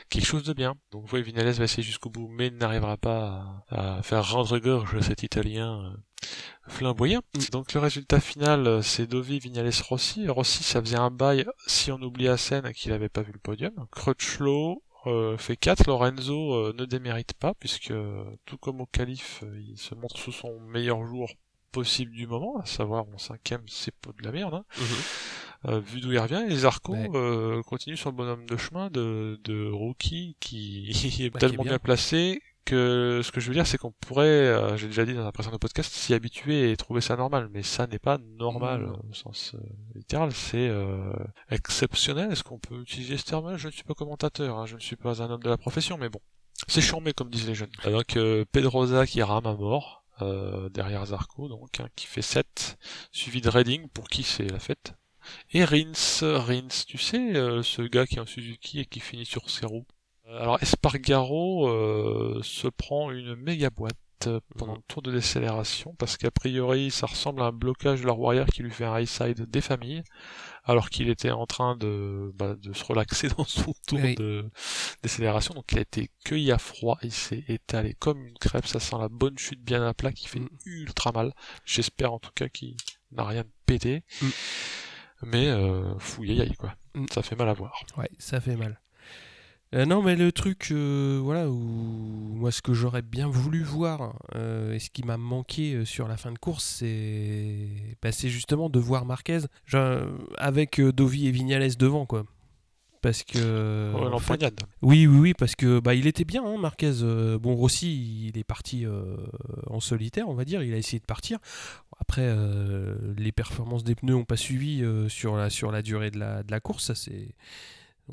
Quelque chose de bien. Donc vous voyez, Vinales va essayer jusqu'au bout, mais n'arrivera pas à, faire rendre gorge cet Italien euh, flamboyant. Mm. Donc le résultat final, euh, c'est Dovi, Vignales, Rossi. Rossi, ça faisait un bail, si on oublie Assen, qu'il n'avait pas vu le podium. Crutchlow euh, fait 4, Lorenzo ne démérite pas, puisque tout comme au calife, il se montre sous son meilleur jour possible du moment, à savoir en cinquième, c'est pas de la merde. Hein. Mm-hmm. Euh, vu d'où il revient, et Zarco euh, continue sur le bonhomme de chemin de, de rookie qui <laughs> est bah, tellement bien. placé que ce que je veux dire, c'est qu'on pourrait, euh, j'ai déjà dit dans un précédent podcast, s'y habituer et trouver ça normal, mais ça n'est pas normal au sens littéral, c'est exceptionnel. Est-ce qu'on peut utiliser ce terme Je ne suis pas commentateur, hein, je ne suis pas un homme de la profession, mais bon, c'est charmé comme disent les jeunes. Donc Pedroza qui rame à mort, euh, derrière Zarco, donc, hein, qui fait 7, suivi de Redding, pour qui c'est la fête. Et Rins, Rins, tu sais, euh, ce gars qui est en Suzuki et qui finit sur ses roues. Euh, alors Espargaro se prend une méga boîte pendant le tour de décélération parce qu'a priori ça ressemble à un blocage de la roue arrière qui lui fait un high side des familles alors qu'il était en train de, bah, de se relaxer <laughs> dans son tour de décélération. Donc il a été cueilli à froid, il s'est étalé comme une crêpe, ça sent la bonne chute bien à plat qui fait mm. ultra mal. J'espère en tout cas qu'il n'a rien pété. Mm. Mais euh, fouillé, quoi. Mm. Ça fait mal à voir. Ouais, ça fait mal. Euh, non, mais le truc, euh, voilà, où moi ce que j'aurais bien voulu voir euh, et ce qui m'a manqué sur la fin de course, c'est bah, justement de voir Marquez avec Dovi et Vignales devant, quoi. Parce que. oui, oui, oui, parce que bah, il était bien, hein, Marquez. bon, Rossi, il est parti en solitaire, on va dire. Il a essayé de partir. Après, les performances des pneus n'ont pas suivi sur, la, sur la durée de la, de la course. Ça, c'est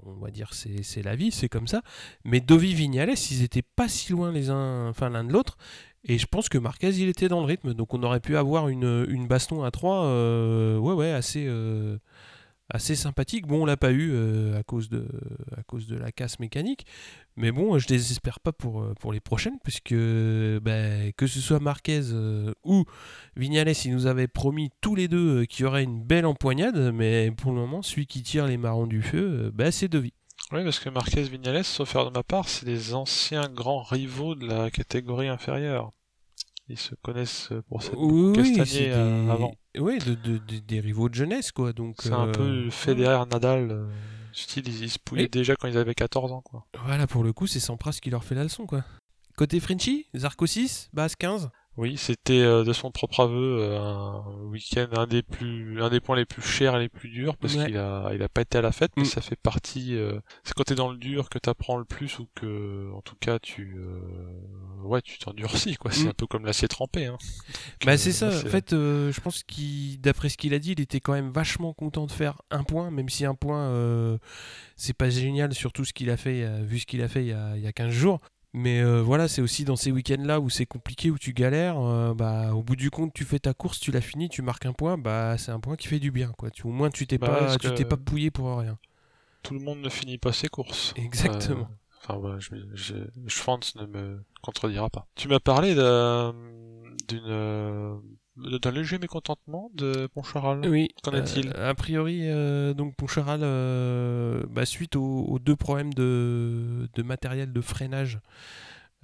on va dire c'est la vie, c'est comme ça. Mais Dovi Vignales, ils étaient pas si loin les uns, enfin l'un de l'autre. Et je pense que Marquez, il était dans le rythme. Donc on aurait pu avoir une, une baston à 3, euh, ouais, ouais, assez, euh, assez sympathique. Bon, on l'a pas eu euh, à, cause de, à cause de la casse mécanique. Mais bon, je désespère pas pour, euh, pour les prochaines, puisque bah, que ce soit Marquez euh, ou Vignales, ils nous avaient promis tous les deux qu'il y aurait une belle empoignade, mais pour le moment, celui qui tire les marrons du feu, bah, c'est Devi. Oui, parce que Marquez Vignales, sauf faire de ma part, c'est des anciens grands rivaux de la catégorie inférieure. Ils se connaissent pour cette oui, avant. Oui, de, des rivaux de jeunesse, quoi. Donc, c'est un peu Federer, Nadal. Style, ils, se pouillaient déjà quand ils avaient 14 ans, quoi. Voilà, pour le coup, c'est Sampras qui leur fait la leçon, quoi. Côté Frenchy, Zarco 6, base 15 oui, c'était euh, de son propre aveu euh, un week-end un des plus un des points les plus chers et les plus durs parce qu'il a il a pas été à la fête mais mm. ça fait partie euh, c'est quand t'es dans le dur que t'apprends le plus ou que en tout cas tu ouais tu t'endurcis quoi c'est mm. un peu comme l'acier trempé hein. bah c'est ça en fait je pense qu'il d'après ce qu'il a dit il était quand même vachement content de faire un point même si un point c'est pas génial sur tout ce qu'il a fait vu ce qu'il a fait il y a, il y a 15 jours mais euh, voilà, c'est aussi dans ces week-ends-là où c'est compliqué, où tu galères. Euh, bah, au bout du compte, tu fais ta course, tu l'as fini, tu marques un point. Bah, c'est un point qui fait du bien. Quoi. Tu, au moins, tu t'es bah pas, tu t'es pas pouillé pour rien. Tout le monde ne finit pas ses courses. Exactement. Euh, enfin, voilà, je, je, je, ne me contredira pas. Tu m'as parlé d'une d'un léger mécontentement de Poncharal. Oui. Qu'en est-il euh, A priori, euh, donc Poncharal, euh, bah, suite aux, deux problèmes de, de matériel de freinage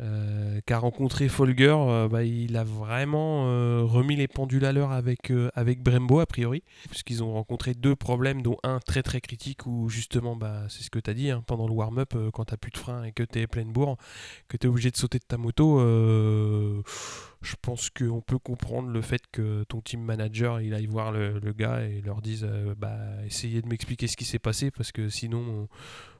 euh, qu'a rencontré Folger, euh, bah, il a vraiment euh, remis les pendules à l'heure avec, avec Brembo a priori, puisqu'ils ont rencontré deux problèmes, dont un très très critique où justement, bah, c'est ce que tu as dit, hein, pendant le warm-up, quand tu plus de frein et que tu es pleine bourre, que tu es obligé de sauter de ta moto, je pense qu'on peut comprendre le fait que ton team manager il aille voir le, gars et leur dise bah, essayez de m'expliquer ce qui s'est passé parce que sinon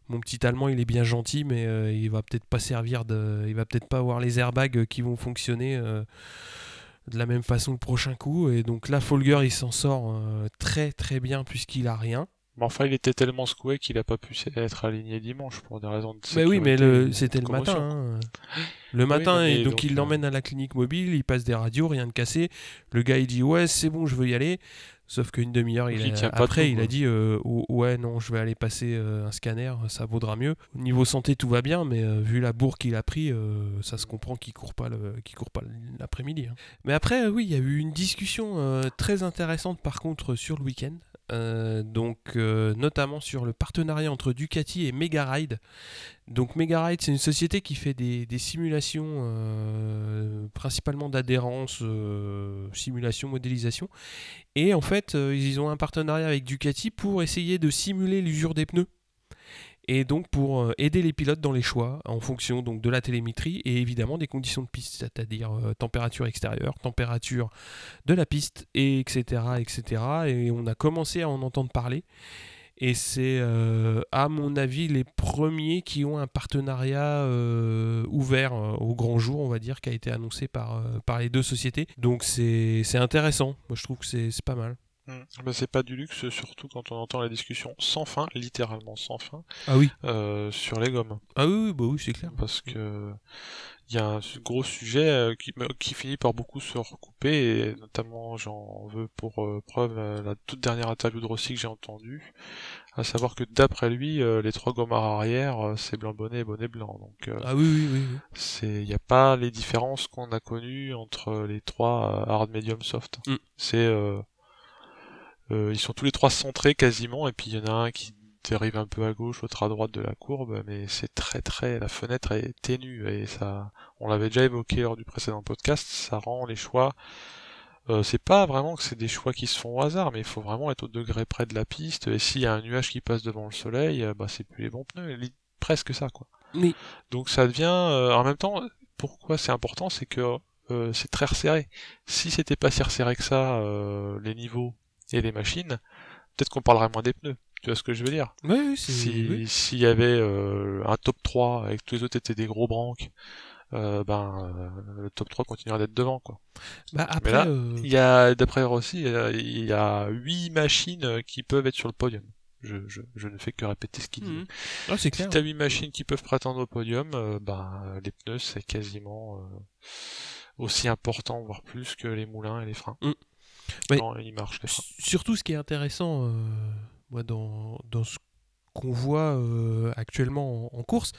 mon petit allemand il est bien gentil mais euh, il va peut-être pas servir de il va peut-être pas avoir les airbags qui vont fonctionner euh, de la même façon le prochain coup. Et donc là Folger il s'en sort euh, très très bien puisqu'il a rien. Mais enfin il était tellement secoué qu'il a pas pu être aligné dimanche pour des raisons de mais oui mais le, c'était le matin hein. <gasps> le matin et donc, il l'emmène à la clinique mobile il passe des radios rien de cassé. Le gars il dit ouais c'est bon je veux y aller Sauf qu'une demi-heure, il, après, il a dit euh, Ouais, non, je vais aller passer euh, un scanner, ça vaudra mieux. Au niveau santé, tout va bien, mais euh, vu la bourre qu'il a pris, ça se comprend qu'il court pas court pas l'après-midi. Hein. Mais après, oui, il y a eu une discussion très intéressante par contre sur le week-end donc notamment sur le partenariat entre Ducati et Megaride. Donc Megaride, c'est une société qui fait des, simulations principalement d'adhérence, simulation, modélisation. Et en fait, ils ont un partenariat avec Ducati pour essayer de simuler l'usure des pneus et donc pour euh, aider les pilotes dans les choix en fonction donc de la télémétrie et évidemment des conditions de piste, c'est-à-dire euh, température extérieure, température de la piste, et etc., etc. Et on a commencé à en entendre parler. Et c'est, euh, à mon avis, les premiers qui ont un partenariat ouvert au grand jour, on va dire, qui a été annoncé par, par les deux sociétés. Donc c'est intéressant. Moi, je trouve que c'est pas mal. Mm. C'est pas du luxe, surtout quand on entend la discussion sans fin, littéralement sans fin, ah oui. Euh, sur les gommes. Ah oui, bah oui c'est clair. Parce que il y a un gros sujet euh, qui, qui finit par beaucoup se recouper, et notamment j'en veux pour euh, preuve la toute dernière interview de Rossi que j'ai entendue, à savoir que d'après lui, les trois gommes arrière, c'est blanc bonnet et bonnet blanc. Donc, ah oui, oui, oui. C'est, il n'y a pas les différences qu'on a connues entre les trois hard, medium, soft. Mm. C'est euh, ils sont tous les trois centrés quasiment, et puis il y en a un qui dérive un peu à gauche, l'autre à droite de la courbe, mais c'est très très, la fenêtre est ténue, et ça, on l'avait déjà évoqué lors du précédent podcast, ça rend les choix, euh, c'est pas vraiment que c'est des choix qui se font au hasard, mais il faut vraiment être au degré près de la piste, et s'il y a un nuage qui passe devant le soleil, euh, bah c'est plus les bons pneus, presque ça quoi. Oui. Donc ça devient, en même temps, pourquoi c'est important, c'est que c'est très resserré. Si c'était pas si resserré que ça, les niveaux et les machines, peut-être qu'on parlerait moins des pneus. Tu vois ce que je veux dire? Oui, si, S'il y avait euh, un top 3 et que tous les autres étaient des gros branques, euh, ben euh, le top 3 continuerait d'être devant quoi. Bah après, là, il y a d'après aussi, il y a 8 machines qui peuvent être sur le podium. Je, je, je ne fais que répéter ce qu'il dit. C'est clair. Si t'as 8 machines qui peuvent prétendre au podium, ben les pneus c'est quasiment aussi important, voire plus que les moulins et les freins. Il marche. Surtout, ce qui est intéressant euh, moi, dans, dans ce qu'on voit euh, actuellement en, course,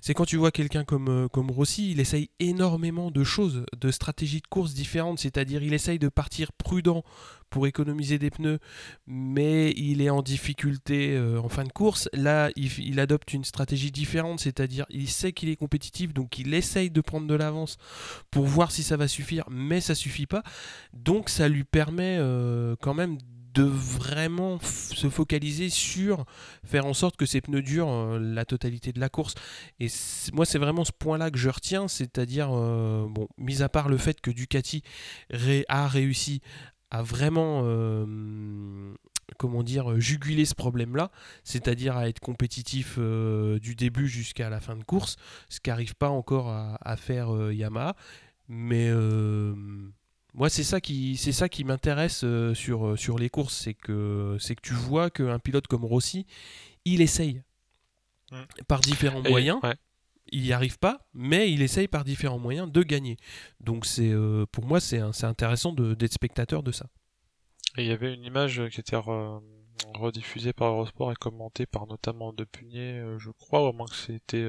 c'est quand tu vois quelqu'un comme, euh, comme Rossi, il essaye énormément de choses, de stratégies de course différentes, c'est-à-dire il essaye de partir prudent pour économiser des pneus, mais il est en difficulté euh, en fin de course. Là, il, adopte une stratégie différente, c'est-à-dire il sait qu'il est compétitif, donc il essaye de prendre de l'avance pour voir si ça va suffire, mais ça suffit pas. Donc ça lui permet quand même de vraiment se focaliser sur faire en sorte que ces pneus durent euh, la totalité de la course. Et moi, c'est vraiment ce point-là que je retiens, c'est-à-dire, euh, bon, mis à part le fait que Ducati a réussi à vraiment, euh, comment dire, juguler ce problème-là, c'est-à-dire à être compétitif du début jusqu'à la fin de course, ce qu'arrive pas encore à faire Yamaha. Mais moi, c'est ça qui, c'est ça qui m'intéresse euh, sur, euh, sur les courses, c'est que, c'est que tu vois qu'un pilote comme Rossi, il essaye mm. par différents moyens. Il n'y arrive pas, mais il essaye par différents moyens de gagner. Donc c'est, euh, pour moi, c'est, c'est intéressant d'être spectateur de ça. Et il y avait une image qui était rediffusée par Eurosport et commentée par notamment De Punier, je crois, au moins que c'était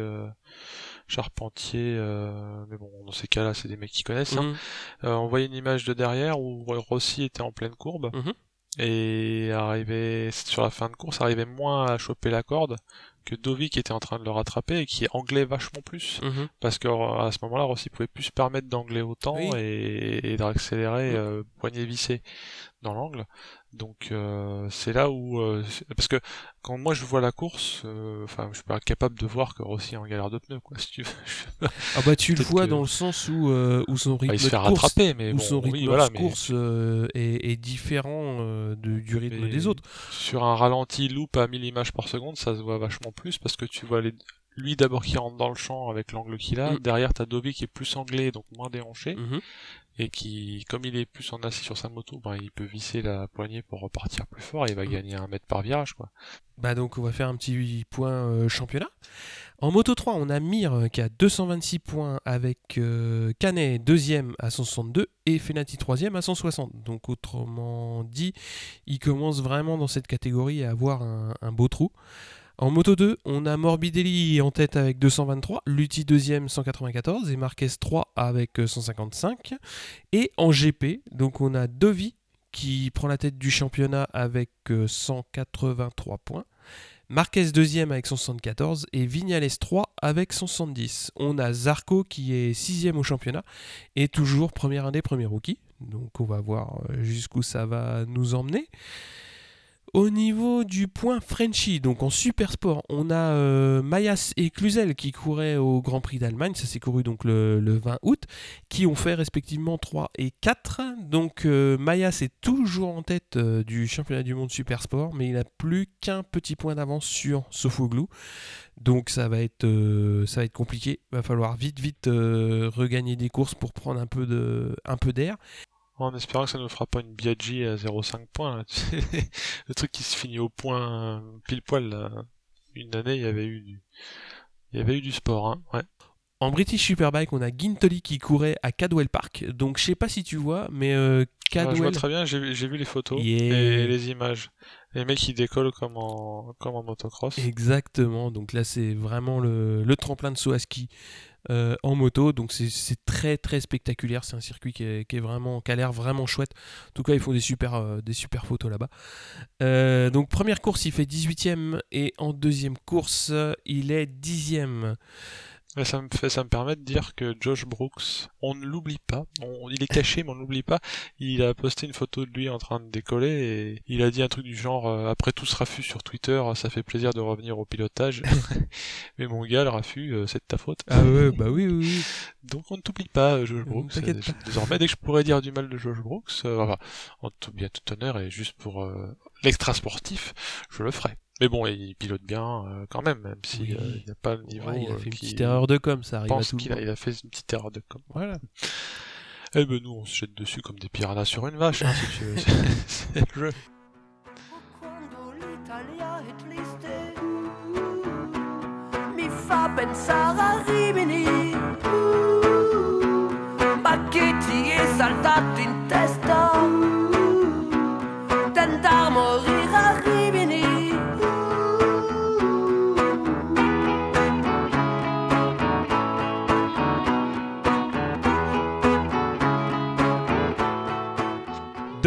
Charpentier, euh, mais bon, dans ces cas-là, c'est des mecs qui connaissent. Hein. Mhm. Euh, on voyait une image de derrière où Rossi était en pleine courbe. Mhm. Et arrivait, sur la fin de course, arrivait moins à choper la corde que Dovi qui était en train de le rattraper et qui anglait vachement plus. Mhm. Parce que à ce moment-là, Rossi pouvait plus se permettre d'angler autant et, d'accélérer euh, poignet vissé dans l'angle. Donc euh, c'est là où euh, parce que quand moi je vois la course, euh, enfin je suis pas capable de voir que Rossi est en galère de pneus quoi. <laughs> Si tu ah bah tu le vois dans le sens où où son rythme il se fait de course, rattraper, mais où son rythme de course est, est, différent de, du rythme des autres. Sur un ralenti loop à 1000 images par seconde, ça se voit vachement plus parce que tu vois les lui d'abord qui rentre dans le champ avec l'angle qu'il a, mm. derrière t'as Dobby qui est plus anglais donc moins déhanché, mm-hmm et qui, comme il est plus en assis sur sa moto, ben, il peut visser la poignée pour repartir plus fort et il va mm. gagner un mètre par virage. Quoi. Bah donc on va faire un petit point euh, championnat. En moto 3, on a Mir euh, qui a 226 points avec euh, Canet deuxième à 162 et Fenati troisième à 160. Donc autrement dit, il commence vraiment dans cette catégorie à avoir un beau trou. En moto 2, on a Morbidelli en tête avec 223, Lutti deuxième 194 et Marquez 3 avec 155. Et en GP, donc on a Dovi qui prend la tête du championnat avec 183 points. Marquez deuxième avec 174 et Vignales 3 avec 170. On a Zarco qui est sixième au championnat et toujours premier indé, premier rookie. Donc on va voir jusqu'où ça va nous emmener. Au niveau du point Frenchy, donc en super sport, on a euh, Mayas et Cluzel qui couraient au Grand Prix d'Allemagne, ça s'est couru donc le, 20 août, qui ont fait respectivement 3 et 4. Donc euh, Mayas est toujours en tête euh, du championnat du monde super sport, mais il n'a plus qu'un petit point d'avance sur Sofoglou. Donc ça va être, ça va être compliqué, il va falloir vite vite regagner des courses pour prendre un peu d'air. En espérant que ça ne fera pas une Biaggi à 0,5 points. <laughs> le truc qui se finit au point pile poil. Une année, il y avait eu du, il y avait eu du sport. Hein. Ouais. En British Superbike, on a Gintoli qui courait à Cadwell Park. Donc je sais pas si tu vois, mais euh, Cadwell. je vois très bien, j'ai vu les photos et les images. Les mecs qui décollent comme en, comme en motocross. Exactement, donc là c'est vraiment le, le tremplin de saut à ski euh, en moto. Donc c'est très très spectaculaire. C'est un circuit qui, est, vraiment, qui a l'air vraiment chouette. En tout cas, ils font des super, euh, des super photos là-bas. Euh, donc première course, il fait 18ème et en deuxième course, il est 10ème ça me, fait, ça me permet de dire que Josh Brooks, on ne l'oublie pas. il est caché, mais on ne l'oublie pas. Il a posté une photo de lui en train de décoller et il a dit un truc du genre euh, après tout ce raffut sur Twitter, ça fait plaisir de revenir au pilotage. <laughs> mais mon gars, le raffut, euh, c'est de ta faute. Ah ouais, bah oui, oui, oui. Donc on ne t'oublie pas, Josh Brooks. Désormais, dès que je pourrais dire du mal de Josh Brooks, euh, enfin, en tout bien tout honneur et juste pour l'extra sportif, je le ferai. Mais bon, il pilote bien euh, quand même, même s'il euh, n'a pas le niveau. il a fait une petite erreur de com, ça arrive à tout qu'il a, il a fait une petite erreur de com. Voilà. Eh ben nous, on se jette dessus comme des piranhas sur une vache, hein, si tu veux. <laughs> <laughs> C'est le jeu.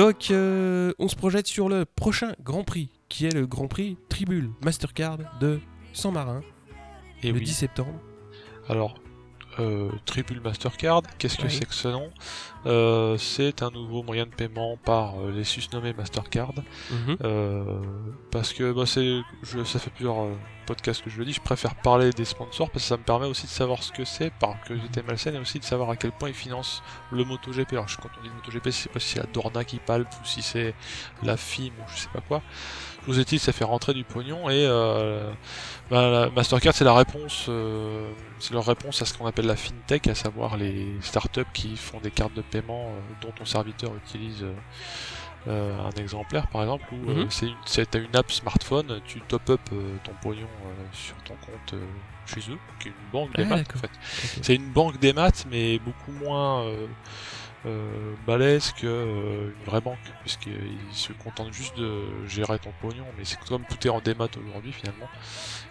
Donc, euh, on se projette sur le prochain Grand Prix, qui est le Grand Prix Tribule Mastercard de San Marin, Et le 10 septembre. Alors, euh, Tribule Mastercard, qu'est-ce que c'est que ce nom euh, C'est un nouveau moyen de paiement par euh, les susnommés Mastercard. Mhm. parce que bah, c'est, ça fait plusieurs podcasts que je le dis, je préfère parler des sponsors parce que ça me permet aussi de savoir ce que c'est par curiosité malsaine et aussi de savoir à quel point ils financent le MotoGP. Alors quand on dit MotoGP, c'est pas si c'est la Dorna qui palpe ou si c'est la FIM ou je sais pas quoi. Vous dit ça fait rentrer du pognon et euh, bah, la Mastercard c'est la réponse, euh, c'est leur réponse à ce qu'on appelle la fintech, à savoir les startups qui font des cartes de paiement euh, dont ton serviteur utilise un exemplaire par exemple où c'est une, une app smartphone, tu top up ton pognon sur ton compte chez eux, qui est une banque des ah, maths en fait. C'est une banque des maths mais beaucoup moins euh, balèze que euh, une vraie banque, puisqu'ils se contentent juste de gérer ton pognon, mais c'est comme tout est en démat aujourd'hui finalement.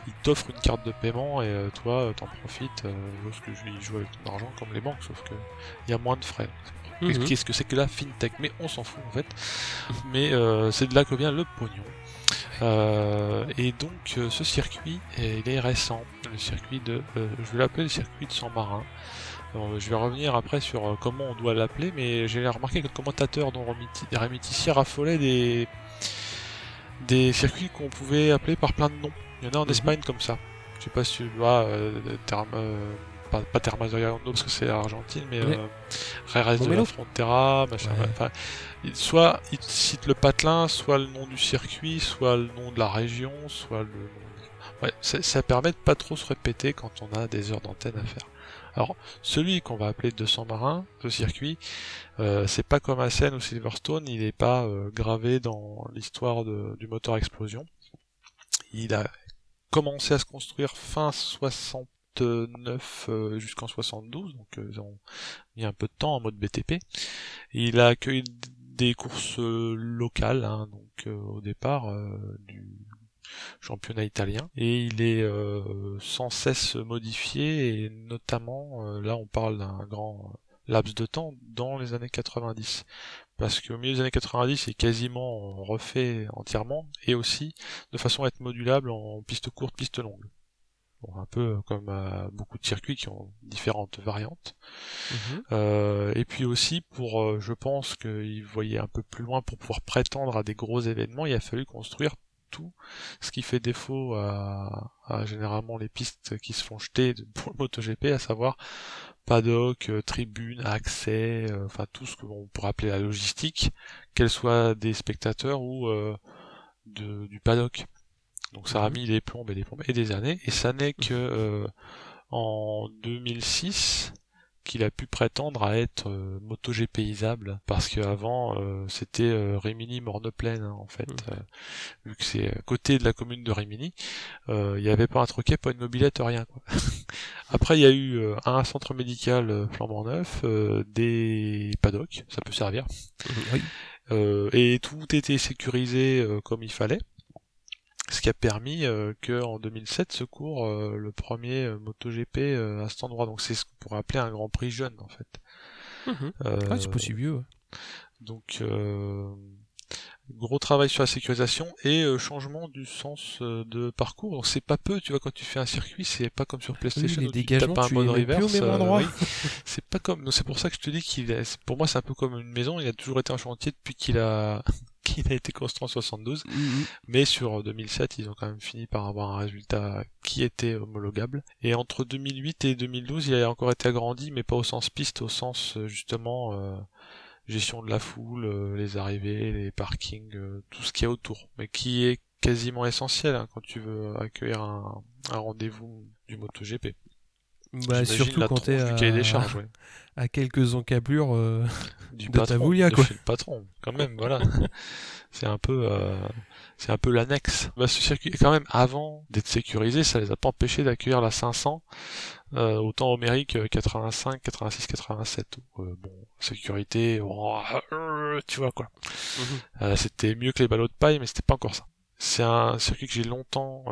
Ils t'offrent une carte de paiement et euh, toi t'en profites lorsque ils jouent avec ton argent comme les banques, sauf que il y a moins de frais. Mhm. Qu'est-ce que c'est que la fintech? Mais on s'en fout en fait. <laughs> Mais c'est de là que vient le pognon. et donc ce circuit, il est récent, le circuit de, je vais l'appeler le circuit de San Marin je vais revenir après sur euh, comment on doit l'appeler, mais j'ai remarqué que le commentateur dont Remitici raffolait des, des circuits qu'on pouvait appeler par plein de noms. Il y en a en mhm. Espagne comme ça. Je sais pas si tu vois, euh, euh, pas, pas parce que c'est l'Argentine, mais euh, de la Frontera, machin. soit il cite le patelin, soit le nom du circuit, soit le nom de la région, soit le. Ouais, ça permet de pas trop se répéter quand on a des heures d'antenne à faire. Alors, celui qu'on va appeler 200 marins, ce circuit, euh, c'est pas comme Assen ou Silverstone, il n'est pas euh, gravé dans l'histoire du moteur explosion. Il a commencé à se construire fin 69 euh, jusqu'en 72, donc ils ont mis un peu de temps en mode BTP. il a accueilli des courses locales, hein, donc au départ du championnat italien et il est euh, sans cesse modifié et notamment euh, là on parle d'un grand laps de temps dans les années 90 parce qu'au milieu des années 90, c'est quasiment refait entièrement, et aussi de façon à être modulable en piste courte, piste longue. Bon, un peu comme euh, beaucoup de circuits qui ont différentes variantes. Mhm. Euh, et puis aussi pour, euh, je pense qu'ils voyaient un peu plus loin pour pouvoir prétendre à des gros événements, il a fallu construire tout ce qui fait défaut à, généralement les pistes qui se font jeter pour le MotoGP, à savoir paddock, euh, tribune, accès, euh, enfin tout ce que l'on pourrait appeler la logistique, qu'elle soit des spectateurs ou euh, de, du paddock. Donc ça a mhm. mis les plombes et des plombes et des années, et ça n'est que en 2006 qu'il a pu prétendre à être euh, MotoGPisable parce qu'avant euh, c'était euh, Rimini Morneplaine hein, en fait. Mmh. vu que c'est à côté de la commune de Rimini il n'y avait pas un troquet pas une mobilette rien quoi. <laughs> Après il y a eu un centre médical flambant neuf des paddocks ça peut servir. Mmh, et tout était sécurisé comme il fallait ce qui a permis euh, que en 2007 se court euh, le premier euh, MotoGP à cet endroit. Donc c'est ce qu'on pourrait appeler un Grand Prix jeune en fait. Mhm. c'est possible vieux. Donc gros travail sur la sécurisation et changement du sens de parcours. Donc c'est pas peu, tu vois, quand tu fais un circuit, c'est pas comme sur PlayStation où tu tapes un mode reverse. <laughs> <laughs> c'est pas comme, c'est pour ça que je te dis qu'il, pour moi c'est un peu comme une maison. Il a toujours été en chantier depuis qu'il a qui a été construit en 72. Mhm. Mais sur 2007, ils ont quand même fini par avoir un résultat qui était homologable. Et entre 2008 et 2012, il a encore été agrandi, mais pas au sens piste, au sens euh, justement euh, gestion de la foule, euh, les arrivées, les parkings, tout ce qui est autour. Mais qui est quasiment essentiel hein, quand tu veux accueillir un, un rendez-vous du MotoGP. Bah, surtout quand t'es à... des charges, <laughs> à quelques encablures euh, <laughs> du de patron, quoi. le patron, quand même, voilà. <laughs> c'est un peu, euh, c'est un peu l'annexe. Bah, ce circuit, quand même, avant d'être sécurisé, ça les a pas empêchés d'accueillir la 500, euh, autant homérique 85, 86, 87. bon, sécurité, oh, tu vois quoi. Mhm. c'était mieux que les ballots de paille, mais c'était pas encore ça. C'est un circuit que j'ai longtemps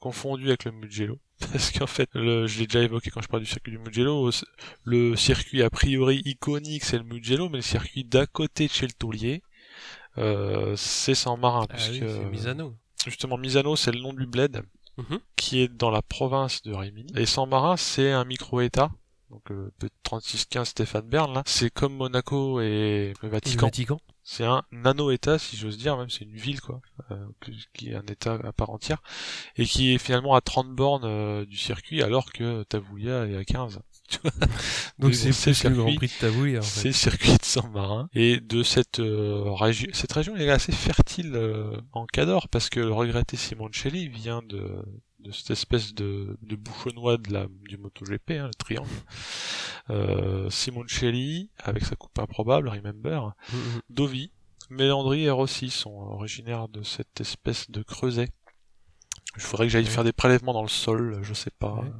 confondu avec le Mugello <laughs> parce qu'en fait, le, je l'ai déjà évoqué quand je parle du circuit du Mugello, le circuit a priori iconique c'est le Mugello, mais le circuit d'à côté de chez le Taulier, euh, c'est San Marin. Ah puisque, Misano. Justement, Misano, c'est le nom du bled, mhm. qui est dans la province de Rimini. Et San Marin, c'est un micro-état. Donc, euh, 36-15 Stéphane Bern, là. C'est comme Monaco et le Vatican. Vatican. C'est un nano-état, si j'ose dire, même c'est une ville, quoi, euh, qui est un état à part entière, et qui est finalement à 30 bornes euh, du circuit, alors que Tavoulia est à 15. <laughs> Donc c'est le Grand Prix de Tavoulia. En fait. C'est le circuit de Saint-Marin. Et de cette euh, région, cette région est assez fertile en Cador, parce que le regretté Simoncelli vient de de cette espèce de, de bouchonnois de la, du MotoGP, hein, le triangle. Euh, Simoncelli avec sa coupe improbable, Remember. Mm-hmm. Dovi, Mélandry et Rossi sont originaires de cette espèce de creuset. Il faudrait que j'aille faire des prélèvements dans le sol, je sais pas. Ouais.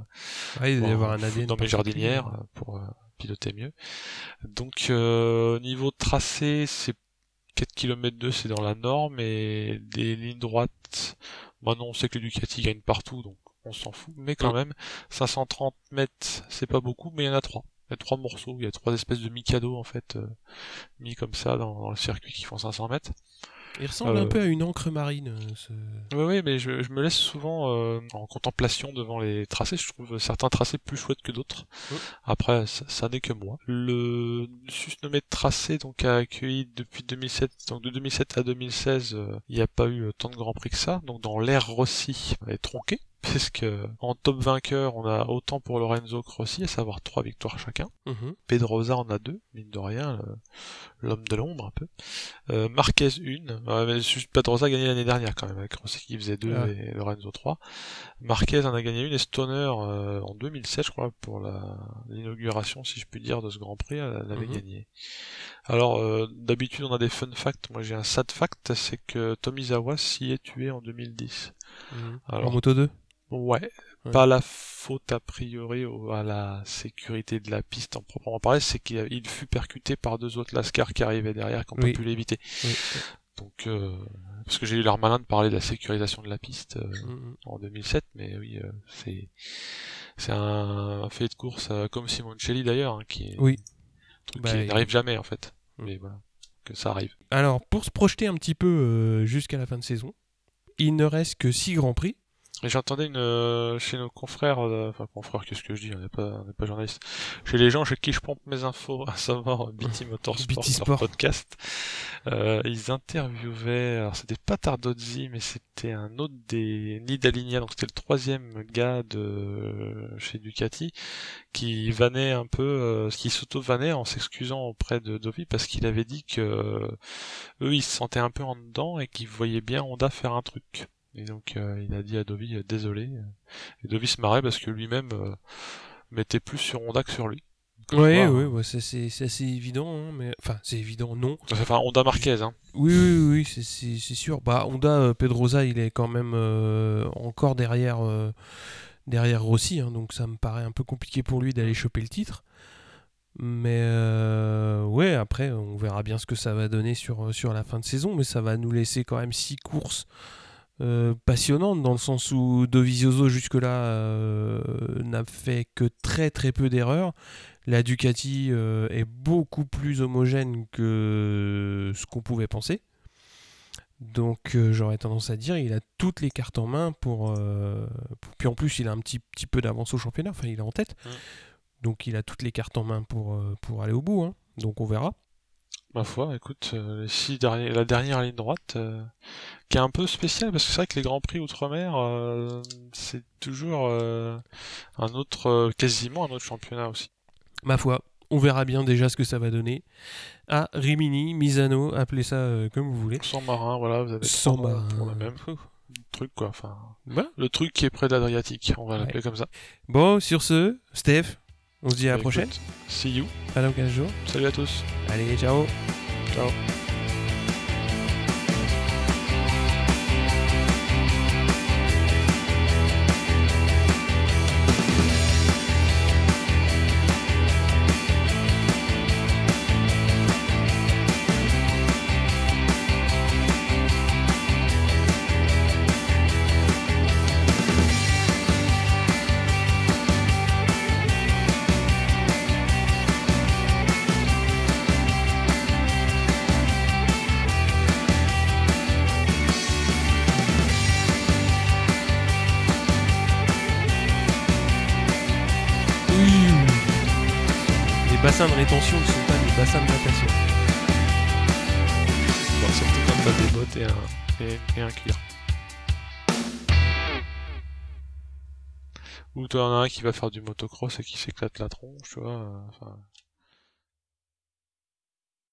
Ah, il doit y avoir un ADN dans mes jardinières euh. pour euh, piloter mieux. Donc euh, niveau tracé, c'est 4 km 2, c'est dans la norme et des lignes droites. Bah Maintenant, on sait que le Ducati gagne partout, donc on s'en fout. Mais quand même, 530 mètres, c'est pas beaucoup, mais il y en a 3 y a trois morceaux, il y a trois espèces de Mikado, en fait, euh, mis comme ça dans, le circuit qui font 500 mètres. Il ressemble un euh, peu à une encre marine. Euh, ce... Oui, oui, mais je, me laisse souvent en contemplation devant les tracés. Je trouve certains tracés plus chouettes que d'autres. Après, ça, n'est que moi. Le susnommé tracé donc a accueilli depuis 2007, donc de 2007 à 2016, il n'y a pas eu tant de grands prix que ça. Donc dans l'ère Rossi est tronqué puisque en top vainqueur, on a autant pour Lorenzo Crossi, à savoir trois victoires chacun. Mhm. Pedrosa en a deux, mine de rien, l'homme de l'ombre un peu. Euh, Marquez une, Pedrosa a gagné l'année dernière quand même, avec Rossi qui faisait deux ah. et Lorenzo 3. Marquez en a gagné une et Stoner euh, en 2007, je crois, pour l'inauguration, si je puis dire, de ce Grand Prix, elle, avait mhm. gagné. Alors, euh, d'habitude, on a des fun facts. Moi, j'ai un sad fact, c'est que Tomizawa s'y est tué en 2010. Mhm. Alors, en moto 2 Ouais, pas la faute a priori à la sécurité de la piste en proprement parler, c'est qu'il fut percuté par deux autres Lascar qui arrivaient derrière, qui n'ont pas pu l'éviter. Donc, euh, parce que j'ai eu l'air malin de parler de la sécurisation de la piste euh, mm, mm. en 2007, mais oui, euh, c'est c'est un, fait de course comme Simoncelli d'ailleurs, hein, qui est oui. truc qui bah, n'arrive jamais en fait. Mm. Mais voilà. que ça arrive. Alors, pour se projeter un petit peu jusqu'à la fin de saison, il ne reste que 6 Grands Prix. J'entendais une euh, chez nos confrères, euh, enfin confrères, qu'est-ce que je dis, on n'est pas, on pas journaliste. Chez les gens chez qui je pompe mes infos, à savoir <laughs> BT Motorsport, Sport. podcast, euh, ils interviewaient, alors c'était pas Tardozzi, mais c'était un autre des Nidaligna, donc c'était le troisième gars de chez Ducati, qui vannait un peu, euh, qui s'auto-vannait en s'excusant auprès de Dovi parce qu'il avait dit que eux ils se sentaient un peu en dedans et qu'ils voyaient bien Honda faire un truc. Et donc euh, il a dit à Dovi euh, désolé. Et Dovi se marrait parce que lui-même euh, mettait plus sur Honda que sur lui. Oui, oui, ouais, c'est assez évident, hein, mais enfin c'est évident, non. Enfin Honda Marquez, hein. Oui, oui, oui, c'est sûr. Bah Honda Pedrosa, il est quand même encore derrière derrière Rossi, hein, donc ça me paraît un peu compliqué pour lui d'aller choper le titre. Mais ouais, après, on verra bien ce que ça va donner sur, sur la fin de saison, mais ça va nous laisser quand même six courses euh, passionnante dans le sens où Dovizioso jusque-là euh, n'a fait que très très peu d'erreurs. La Ducati euh, est beaucoup plus homogène que ce qu'on pouvait penser. Donc j'aurais tendance à dire il a toutes les cartes en main pour, Puis en plus il a un petit, petit peu d'avance au championnat, enfin il est en tête. Donc il a toutes les cartes en main pour, pour aller au bout. Hein. Donc on verra. Ma foi, écoute, euh, la dernière ligne droite, euh, qui est un peu spéciale, parce que c'est vrai que les Grands Prix Outre-mer, euh, c'est toujours un autre, quasiment un autre championnat aussi. Ma foi, on verra bien déjà ce que ça va donner. Ah, Rimini, Misano, appelez ça comme vous voulez. Sans marin, voilà, vous avez sans marin pour le même truc, quoi. Enfin, le truc qui est près d'Adriatique, on va l'appeler comme ça. Bon, sur ce, Steph, on se dit à la bah, prochaine. See you. À dans 15 jours. Salut à tous. Allez, ciao. Ciao. T'en as un qui va faire du motocross et qui s'éclate la tronche, tu vois. Enfin...